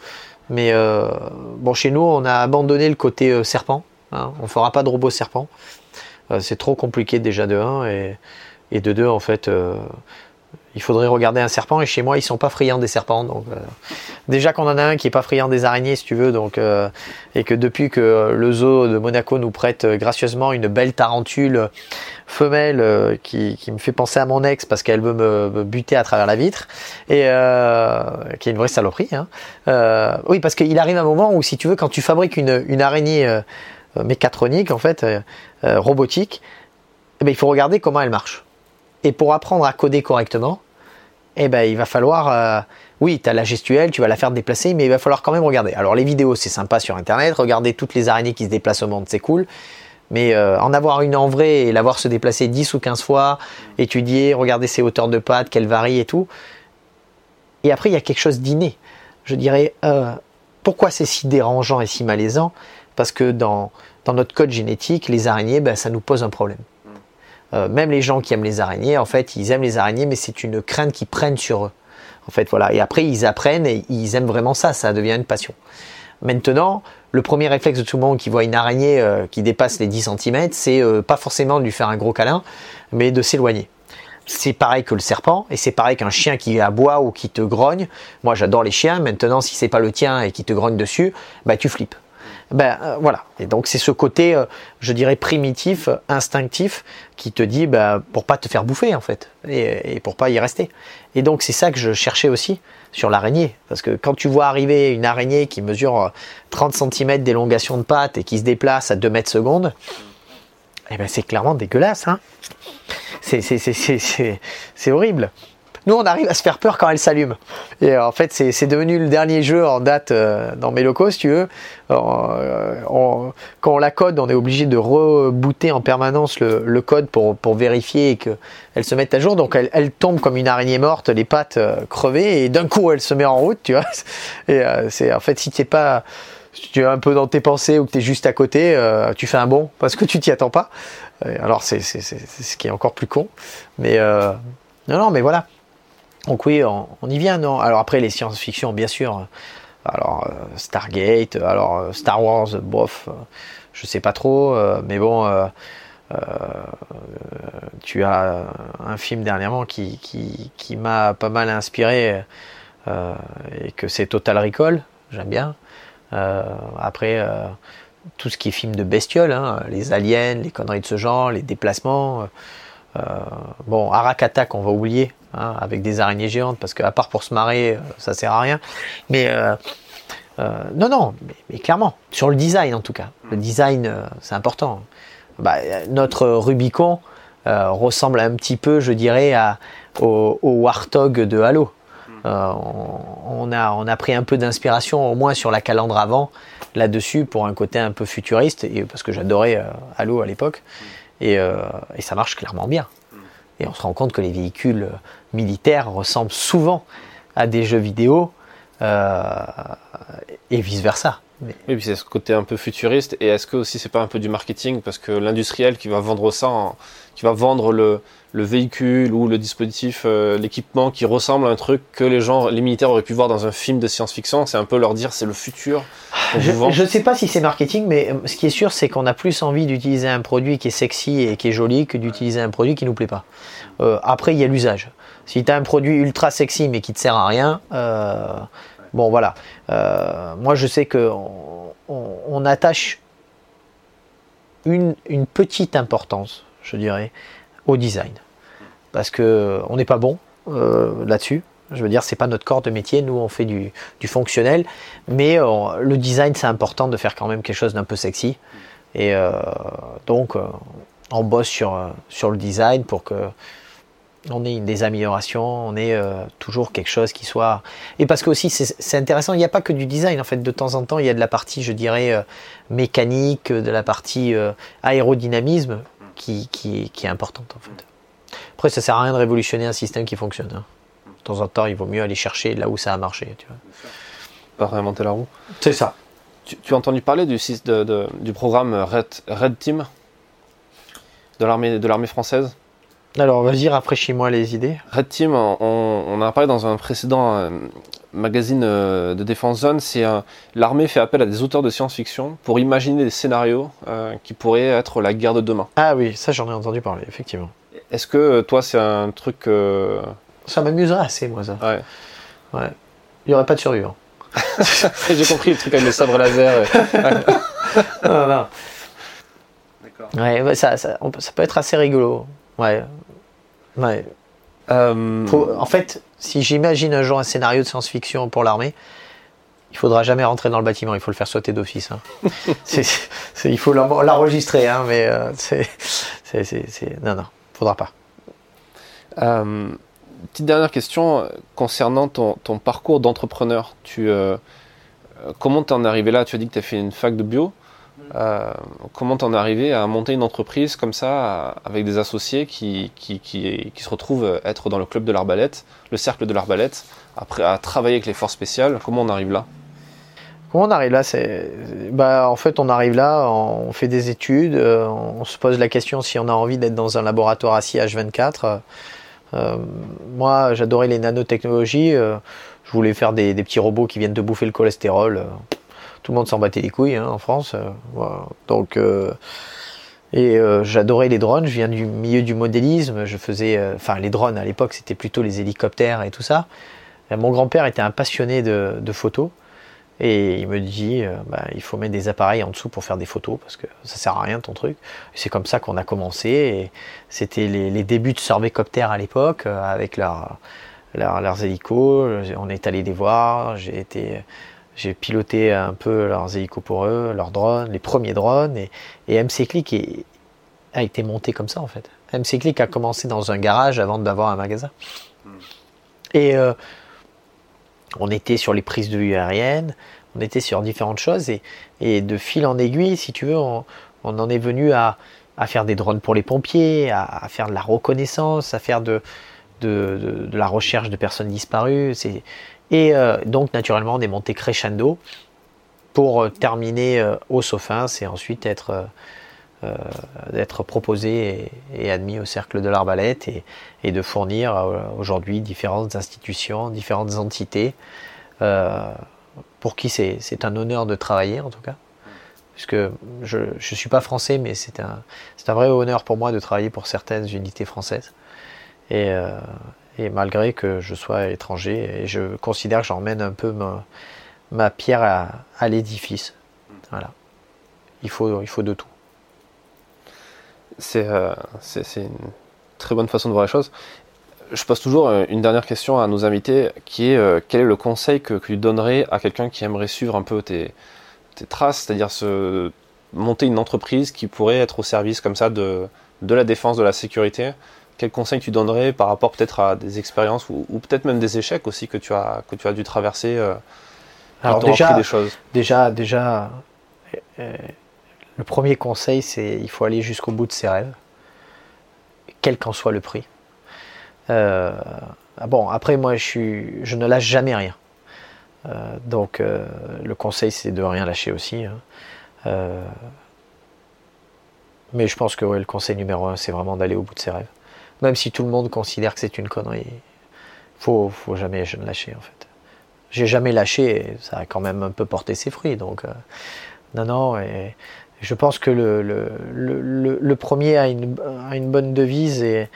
Mais euh, bon, chez nous, on a abandonné le côté euh, serpent. Hein. On ne fera pas de robot serpent. Euh, c'est trop compliqué déjà de 1 et, de 2, en fait, il faudrait regarder un serpent et chez moi ils sont pas friands des serpents donc euh, déjà qu'on en a un qui est pas friand des araignées si tu veux donc euh, et que depuis que le zoo de Monaco nous prête euh, gracieusement une belle tarentule femelle qui, me fait penser à mon ex parce qu'elle veut me, buter à travers la vitre et qui est une vraie saloperie hein. oui parce qu'il arrive un moment où si tu veux quand tu fabriques une, une araignée mécatronique en fait robotique eh ben, il faut regarder comment elle marche et pour apprendre à coder correctement, eh ben, il va falloir, euh, oui, tu as la gestuelle, tu vas la faire déplacer, mais il va falloir quand même regarder. Alors les vidéos, c'est sympa sur Internet, regarder toutes les araignées qui se déplacent au monde, c'est cool. Mais euh, en avoir une en vrai et la voir se déplacer 10 ou 15 fois, étudier, regarder ses hauteurs de pattes, qu'elles varient et tout. Et après, il y a quelque chose d'inné. Je dirais, euh, pourquoi c'est si dérangeant et si malaisant? Parce que dans, notre code génétique, les araignées, ben, ça nous pose un problème. Euh, même les gens qui aiment les araignées, en fait, ils aiment les araignées, mais c'est une crainte qu'ils prennent sur eux. En fait, voilà. Et après, ils apprennent et ils aiment vraiment ça. Ça devient une passion. Maintenant, le premier réflexe de tout le monde qui voit une araignée euh, qui dépasse les 10 cm, c'est euh, pas forcément de lui faire un gros câlin, mais de s'éloigner. C'est pareil que le serpent, et c'est pareil qu'un chien qui aboie ou qui te grogne. Moi, j'adore les chiens. Maintenant, si c'est pas le tien et qui te grogne dessus, bah tu flippes. Ben euh, voilà. Et donc c'est ce côté, je dirais primitif, instinctif, qui te dit bah, pour pas te faire bouffer en fait, et, pour pas y rester. Et donc c'est ça que je cherchais aussi sur l'araignée. Parce que quand tu vois arriver une araignée qui mesure 30 cm d'élongation de pattes et qui se déplace à 2 mètres secondes, eh ben c'est clairement dégueulasse. Hein c'est horrible. Nous, on arrive à se faire peur quand elle s'allume. Et euh, en fait, c'est devenu le dernier jeu en date euh, dans mes locaux, si tu veux. Euh, quand on la code, on est obligé de rebooter en permanence le, code pour, vérifier qu'elle se mette à jour. Donc, elle, tombe comme une araignée morte, les pattes crevées, et d'un coup, elle se met en route, tu vois. *laughs* Et c'est en fait, si tu pas tu es un peu dans tes pensées ou que tu es juste à côté, tu fais un bond parce que tu t'y attends pas. Alors c'est ce qui est encore plus con. Mais non, non, mais voilà. Donc oui, on, y vient, non? Alors après, les science-fiction, bien sûr. Alors euh, Stargate, alors euh, Star Wars, bof, euh, je sais pas trop, mais bon, tu as un film dernièrement qui, m'a pas mal inspiré et que c'est Total Recall, j'aime bien. après, tout ce qui est film de bestioles, hein, les aliens, les conneries de ce genre, les déplacements. bon, Arakata qu'on va oublier, Hein, avec des araignées géantes, parce qu'à part pour se marrer, euh, ça sert à rien. Mais euh, euh, non, non, mais, clairement, sur le design en tout cas. Le design, c'est important. Bah, notre Rubicon ressemble un petit peu, je dirais, à, au, Warthog de Halo. on, a, on a pris un peu d'inspiration, au moins sur la calandre avant, là-dessus, pour un côté un peu futuriste, et, parce que j'adorais Halo à l'époque. Et, et, ça marche clairement bien. Et on se rend compte que les véhicules militaires ressemblent souvent à des jeux vidéo euh, et vice versa. Oui, puis c'est ce côté un peu futuriste. Et est-ce que aussi c'est pas un peu du marketing? Parce que l'industriel qui va vendre ça, qui va vendre le, véhicule ou le dispositif, euh, l'équipement qui ressemble à un truc que les gens, les militaires auraient pu voir dans un film de science-fiction, c'est un peu leur dire c'est le futur. Je ne sais pas si c'est marketing, mais ce qui est sûr, c'est qu'on a plus envie d'utiliser un produit qui est sexy et qui est joli que d'utiliser un produit qui nous plaît pas. Euh, après, il y a l'usage. Si tu as un produit ultra sexy mais qui te sert à rien, euh, bon voilà. Euh, moi je sais que on, attache une, petite importance, je dirais, au design. Parce que on n'est pas bon euh, là-dessus. Je veux dire, c'est pas notre corps de métier. Nous, on fait du, fonctionnel, mais le design, c'est important de faire quand même quelque chose d'un peu sexy. Et donc, on bosse sur, sur le design pour que on ait des améliorations, on ait euh, toujours quelque chose qui soit. Et parce que aussi c'est intéressant, il n'y a pas que du design en fait. De temps en temps, il y a de la partie, je dirais, euh, mécanique, de la partie euh, aérodynamisme qui, qui, est importante en fait. Après, ça sert à rien de révolutionner un système qui fonctionne. Hein. De temps en temps, il vaut mieux aller chercher là où ça a marché. Tu vois. Pas réinventer la roue. C'est ça. Tu, as entendu parler du, de, du programme Red, Red Team? De l'armée française? Alors, vas-y, rafraîchis-moi les idées. Red Team, on, en a parlé dans un précédent euh, magazine euh, de Défense Zone. C'est l'armée fait appel à des auteurs de science-fiction pour imaginer des scénarios euh, qui pourraient être la guerre de demain. Ah oui, ça j'en ai entendu parler, effectivement. Est-ce que toi, c'est un truc. Ça m'amuserait assez, moi, ça. Ouais. Ouais. Il n'y aurait pas de survivants. *laughs* J'ai compris le truc avec le sabre laser. *laughs* non, non. D'accord. Ouais, ça, ça, ça peut être assez rigolo. Ouais. ouais. Euh, en fait, si j'imagine un jour un scénario de science-fiction pour l'armée, il faudra jamais rentrer dans le bâtiment, il faut le faire sauter d'office. Hein. *laughs* il faut l'enregistrer, hein, mais euh, c'est, non, non, faudra pas. Euh, petite dernière question concernant ton, ton parcours d'entrepreneur. Tu, comment t'en es arrivé là? Tu as dit que tu as fait une fac de bio. Euh, comment t'en es arrivé à monter une entreprise comme ça, avec des associés qui, qui, qui, se retrouvent être dans le club de l'arbalète, le cercle de l'arbalète, après à travailler avec les forces spéciales? Comment on arrive là? Comment on arrive là? C'est, bah, en fait, on arrive là, on fait des études, euh, on se pose la question si on a envie d'être dans un laboratoire assis H24. moi, j'adorais les nanotechnologies. je voulais faire des, petits robots qui viennent de bouffer le cholestérol. Tout le monde s'en battait les couilles hein, en France. Donc, et j'adorais les drones. Je viens du milieu du modélisme. Je faisais, enfin, les drones à l'époque, c'était plutôt les hélicoptères et tout ça. mon grand-père était un passionné de photos. Et il me dit, euh, bah, il faut mettre des appareils en dessous pour faire des photos parce que ça sert à rien ton truc. C'est comme ça qu'on a commencé. C'était les, débuts de Sorbécoptère à l'époque euh, avec leur, leurs hélicos. On est allé les voir. J'ai été, j'ai piloté un peu leurs hélicos pour eux, leurs drones, les premiers drones. Et, et MC Click a été monté comme ça en fait. MC Click a commencé dans un garage avant d'avoir un magasin. Hmm. Et euh, on était sur les prises de vue aériennes, on était sur différentes choses et, de fil en aiguille, si tu veux, on, en est venu à, faire des drones pour les pompiers, à, faire de la reconnaissance, à faire de, la recherche de personnes disparues. Et euh, donc, naturellement, on est monté crescendo pour euh, terminer euh, au Sofins et ensuite être, proposé et, admis au cercle de l'arbalète et, de fournir aujourd'hui différentes institutions, différentes entités pour qui c'est un honneur de travailler en tout cas. Puisque je ne suis pas français, mais c'est un, vrai honneur pour moi de travailler pour certaines unités françaises. Et, euh, et malgré que je sois étranger, et je considère que j'emmène un peu ma, pierre à, l'édifice. Voilà. Il faut, il faut de tout. C'est euh, une très bonne façon de voir les choses je pose toujours euh, une dernière question à nos invités, qui est euh, quel est le conseil que, tu donnerais à quelqu'un qui aimerait suivre un peu tes, traces, c'est-à-dire se monter une entreprise qui pourrait être au service comme ça de, de la défense, de la sécurité Quel conseil tu donnerais par rapport peut-être à des expériences ou, peut-être même des échecs aussi que tu as, que tu as dû traverser euh, Alors déjà, des choses? déjà, déjà, le premier conseil, c'est il faut aller jusqu'au bout de ses rêves, quel qu'en soit le prix. Euh, ah bon, après, moi, je, suis, je ne lâche jamais rien. Euh, donc, euh, le conseil, c'est de rien lâcher aussi. Hein. mais je pense que le conseil numéro un, c'est vraiment d'aller au bout de ses rêves. Même si tout le monde considère que c'est une connerie, faut, faut jamais lâcher en fait. J'ai jamais lâché, et ça a quand même un peu porté ses fruits. Donc, non, non. Et, je pense que le, le, le, premier a une, a une, bonne devise et,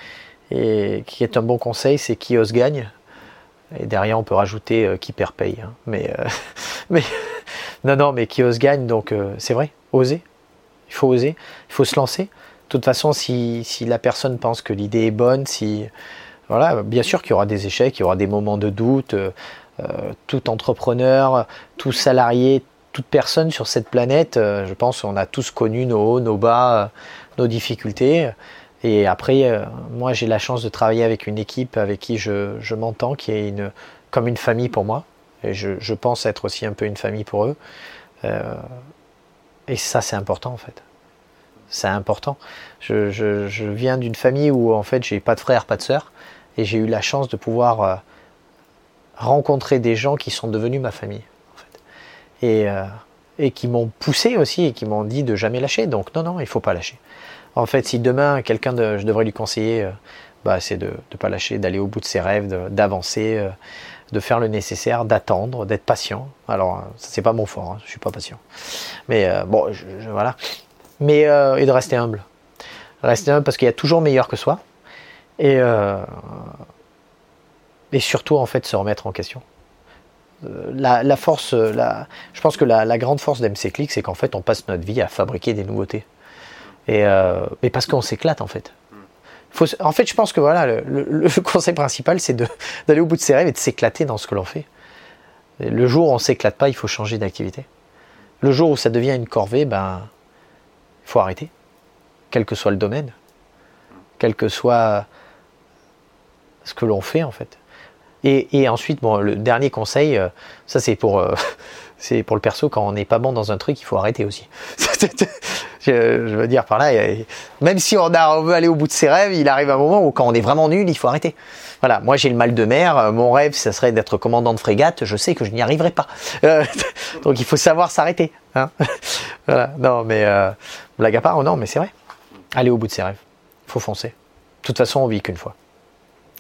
et qui est un bon conseil, c'est qui ose gagne. Et derrière, on peut rajouter euh, qui perd paye. Hein. Mais, euh, *laughs* mais non, non, mais qui ose gagne, donc euh, c'est vrai, oser. Il faut oser, il faut se lancer. De toute façon, si, la personne pense que l'idée est bonne, voilà, bien sûr qu'il y aura des échecs, il y aura des moments de doute. tout entrepreneur, tout salarié, toute personne sur cette planète, je pense qu'on a tous connu nos hauts, nos bas, nos difficultés. Et après, euh, moi, j'ai la chance de travailler avec une équipe avec qui je, m'entends, qui est comme une famille pour moi. Et je, pense être aussi un peu une famille pour eux. Euh, et ça, c'est important en fait. C'est important. Je, viens d'une famille où en fait, j'ai pas de frère, pas de sœur. Et j'ai eu la chance de pouvoir euh, rencontrer des gens qui sont devenus ma famille. En fait. Et, et qui m'ont poussé aussi et qui m'ont dit de jamais lâcher. Donc non, non, il faut pas lâcher. En fait, si demain, quelqu'un, je devrais lui conseiller, euh, bah, c'est de ne pas lâcher, d'aller au bout de ses rêves, d'avancer, euh, de faire le nécessaire, d'attendre, d'être patient. Alors, euh, c'est pas mon fort, hein, je suis pas patient. Mais bon, voilà. Mais et de rester humble. Rester humble parce qu'il y a toujours meilleur que soi. Et, et surtout, en fait, se remettre en question. La, force, la, je pense que la, grande force d'MC c'est qu'en fait, on passe notre vie à fabriquer des nouveautés. Et, euh, mais parce qu'on s'éclate en fait. En fait, je pense que voilà, le, *laughs* conseil principal, c'est *laughs* d'aller au bout de ses rêves et de s'éclater dans ce que l'on fait. Le jour où on s'éclate pas, il faut changer d'activité. Le jour où ça devient une corvée, ben, il faut arrêter, quel que soit le domaine, quel que soit ce que l'on fait en fait. Et, ensuite, bon, le dernier conseil, euh, ça c'est pour, euh, c'est pour le perso, quand on n'est pas bon dans un truc, il faut arrêter aussi. *laughs* je, veux dire par là, même si on, a, veut aller au bout de ses rêves, il arrive un moment où quand on est vraiment nul, il faut arrêter. Voilà, moi j'ai le mal de mer, mon rêve, ça serait d'être commandant de frégate, je sais que je n'y arriverai pas. Euh, *laughs* donc il faut savoir s'arrêter. Hein *laughs* voilà, non mais, euh, blague à part, oh non mais c'est vrai. Aller au bout de ses rêves, faut foncer. De toute façon, on vit qu'une fois.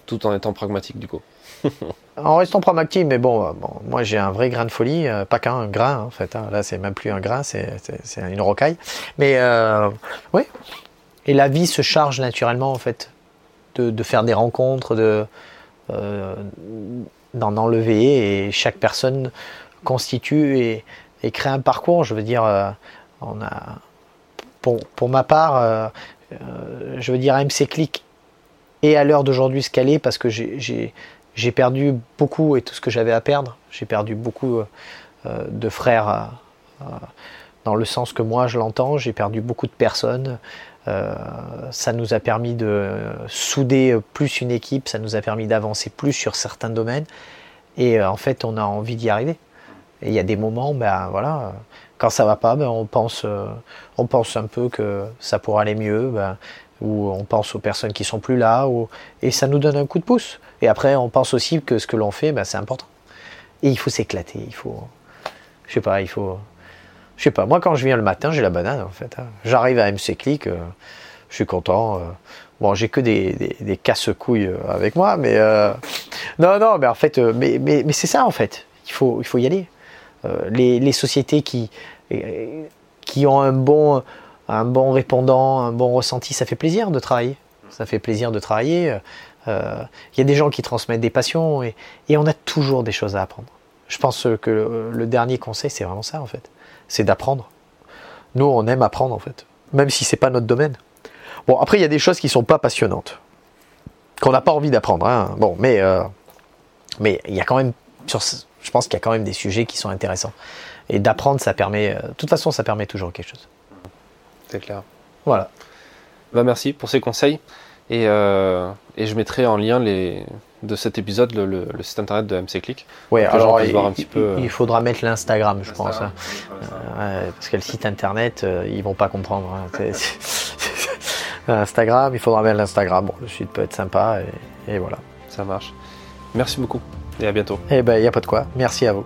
Tout en étant pragmatique du coup. *laughs* en restant pragmatique, mais bon, bon moi j'ai un vrai grain de folie, pas qu'un grain en fait. Hein. Là c'est même plus un grain, c'est une rocaille. Mais oui. Et la vie se charge naturellement en fait de, faire des rencontres, de d'en enlever et chaque personne constitue et, crée un parcours. Je veux dire, euh, on a, pour, ma part, euh, euh, je veux dire, MC Click est à l'heure d'aujourd'hui ce qu'elle est parce que j'ai perdu beaucoup et tout ce que j'avais à perdre. J'ai perdu beaucoup de frères dans le sens que moi je l'entends. J'ai perdu beaucoup de personnes. ça nous a permis de souder plus une équipe, ça nous a permis d'avancer plus sur certains domaines. Et en fait, on a envie d'y arriver. Et il y a des moments, ben voilà, quand ça va pas, ben on pense, euh, on pense un peu que ça pourrait aller mieux, ben, ou on pense aux personnes qui sont plus là, et ça nous donne un coup de pouce. Et après, on pense aussi que ce que l'on fait, ben, c'est important. Et il faut s'éclater, il faut, je sais pas, il faut, je sais pas. Moi, quand je viens le matin, j'ai la banane en fait. Hein. J'arrive à MC Click, euh, je suis content. Euh. Bon, j'ai que des, des, casse-couilles avec moi, mais non, non, mais en fait, mais, mais, mais c'est ça en fait. Il faut, il faut y aller. Euh, les, sociétés qui, qui ont un bon, un bon répondant, un bon ressenti, ça fait plaisir de travailler. Ça fait plaisir de travailler. Euh, il y a des gens qui transmettent des passions et, on a toujours des choses à apprendre. Je pense que le, dernier conseil, c'est vraiment ça en fait. C'est d'apprendre. Nous, on aime apprendre en fait, même si c'est pas notre domaine. Bon, après, il y a des choses qui sont pas passionnantes, qu'on n'a pas envie d'apprendre. Hein. Bon, mais euh, mais il y a quand même je pense qu'il y a quand même des sujets qui sont intéressants. Et d'apprendre, ça permet, euh, de toute façon, ça permet toujours quelque chose. C'est clair. Voilà. Bah, merci pour ces conseils. Et, euh, et, je mettrai en lien les, de cet épisode le, site internet de MC Click. Oui, alors il, un petit peu, il, faudra mettre l'Instagram, je pense. Hein. parce que le site internet, euh, ils vont pas comprendre. Hein. Instagram, il faudra mettre l'Instagram. Bon, le site peut être sympa et, et voilà. Ça marche. Merci beaucoup et à bientôt. Eh ben, il n'y a pas de quoi. Merci à vous.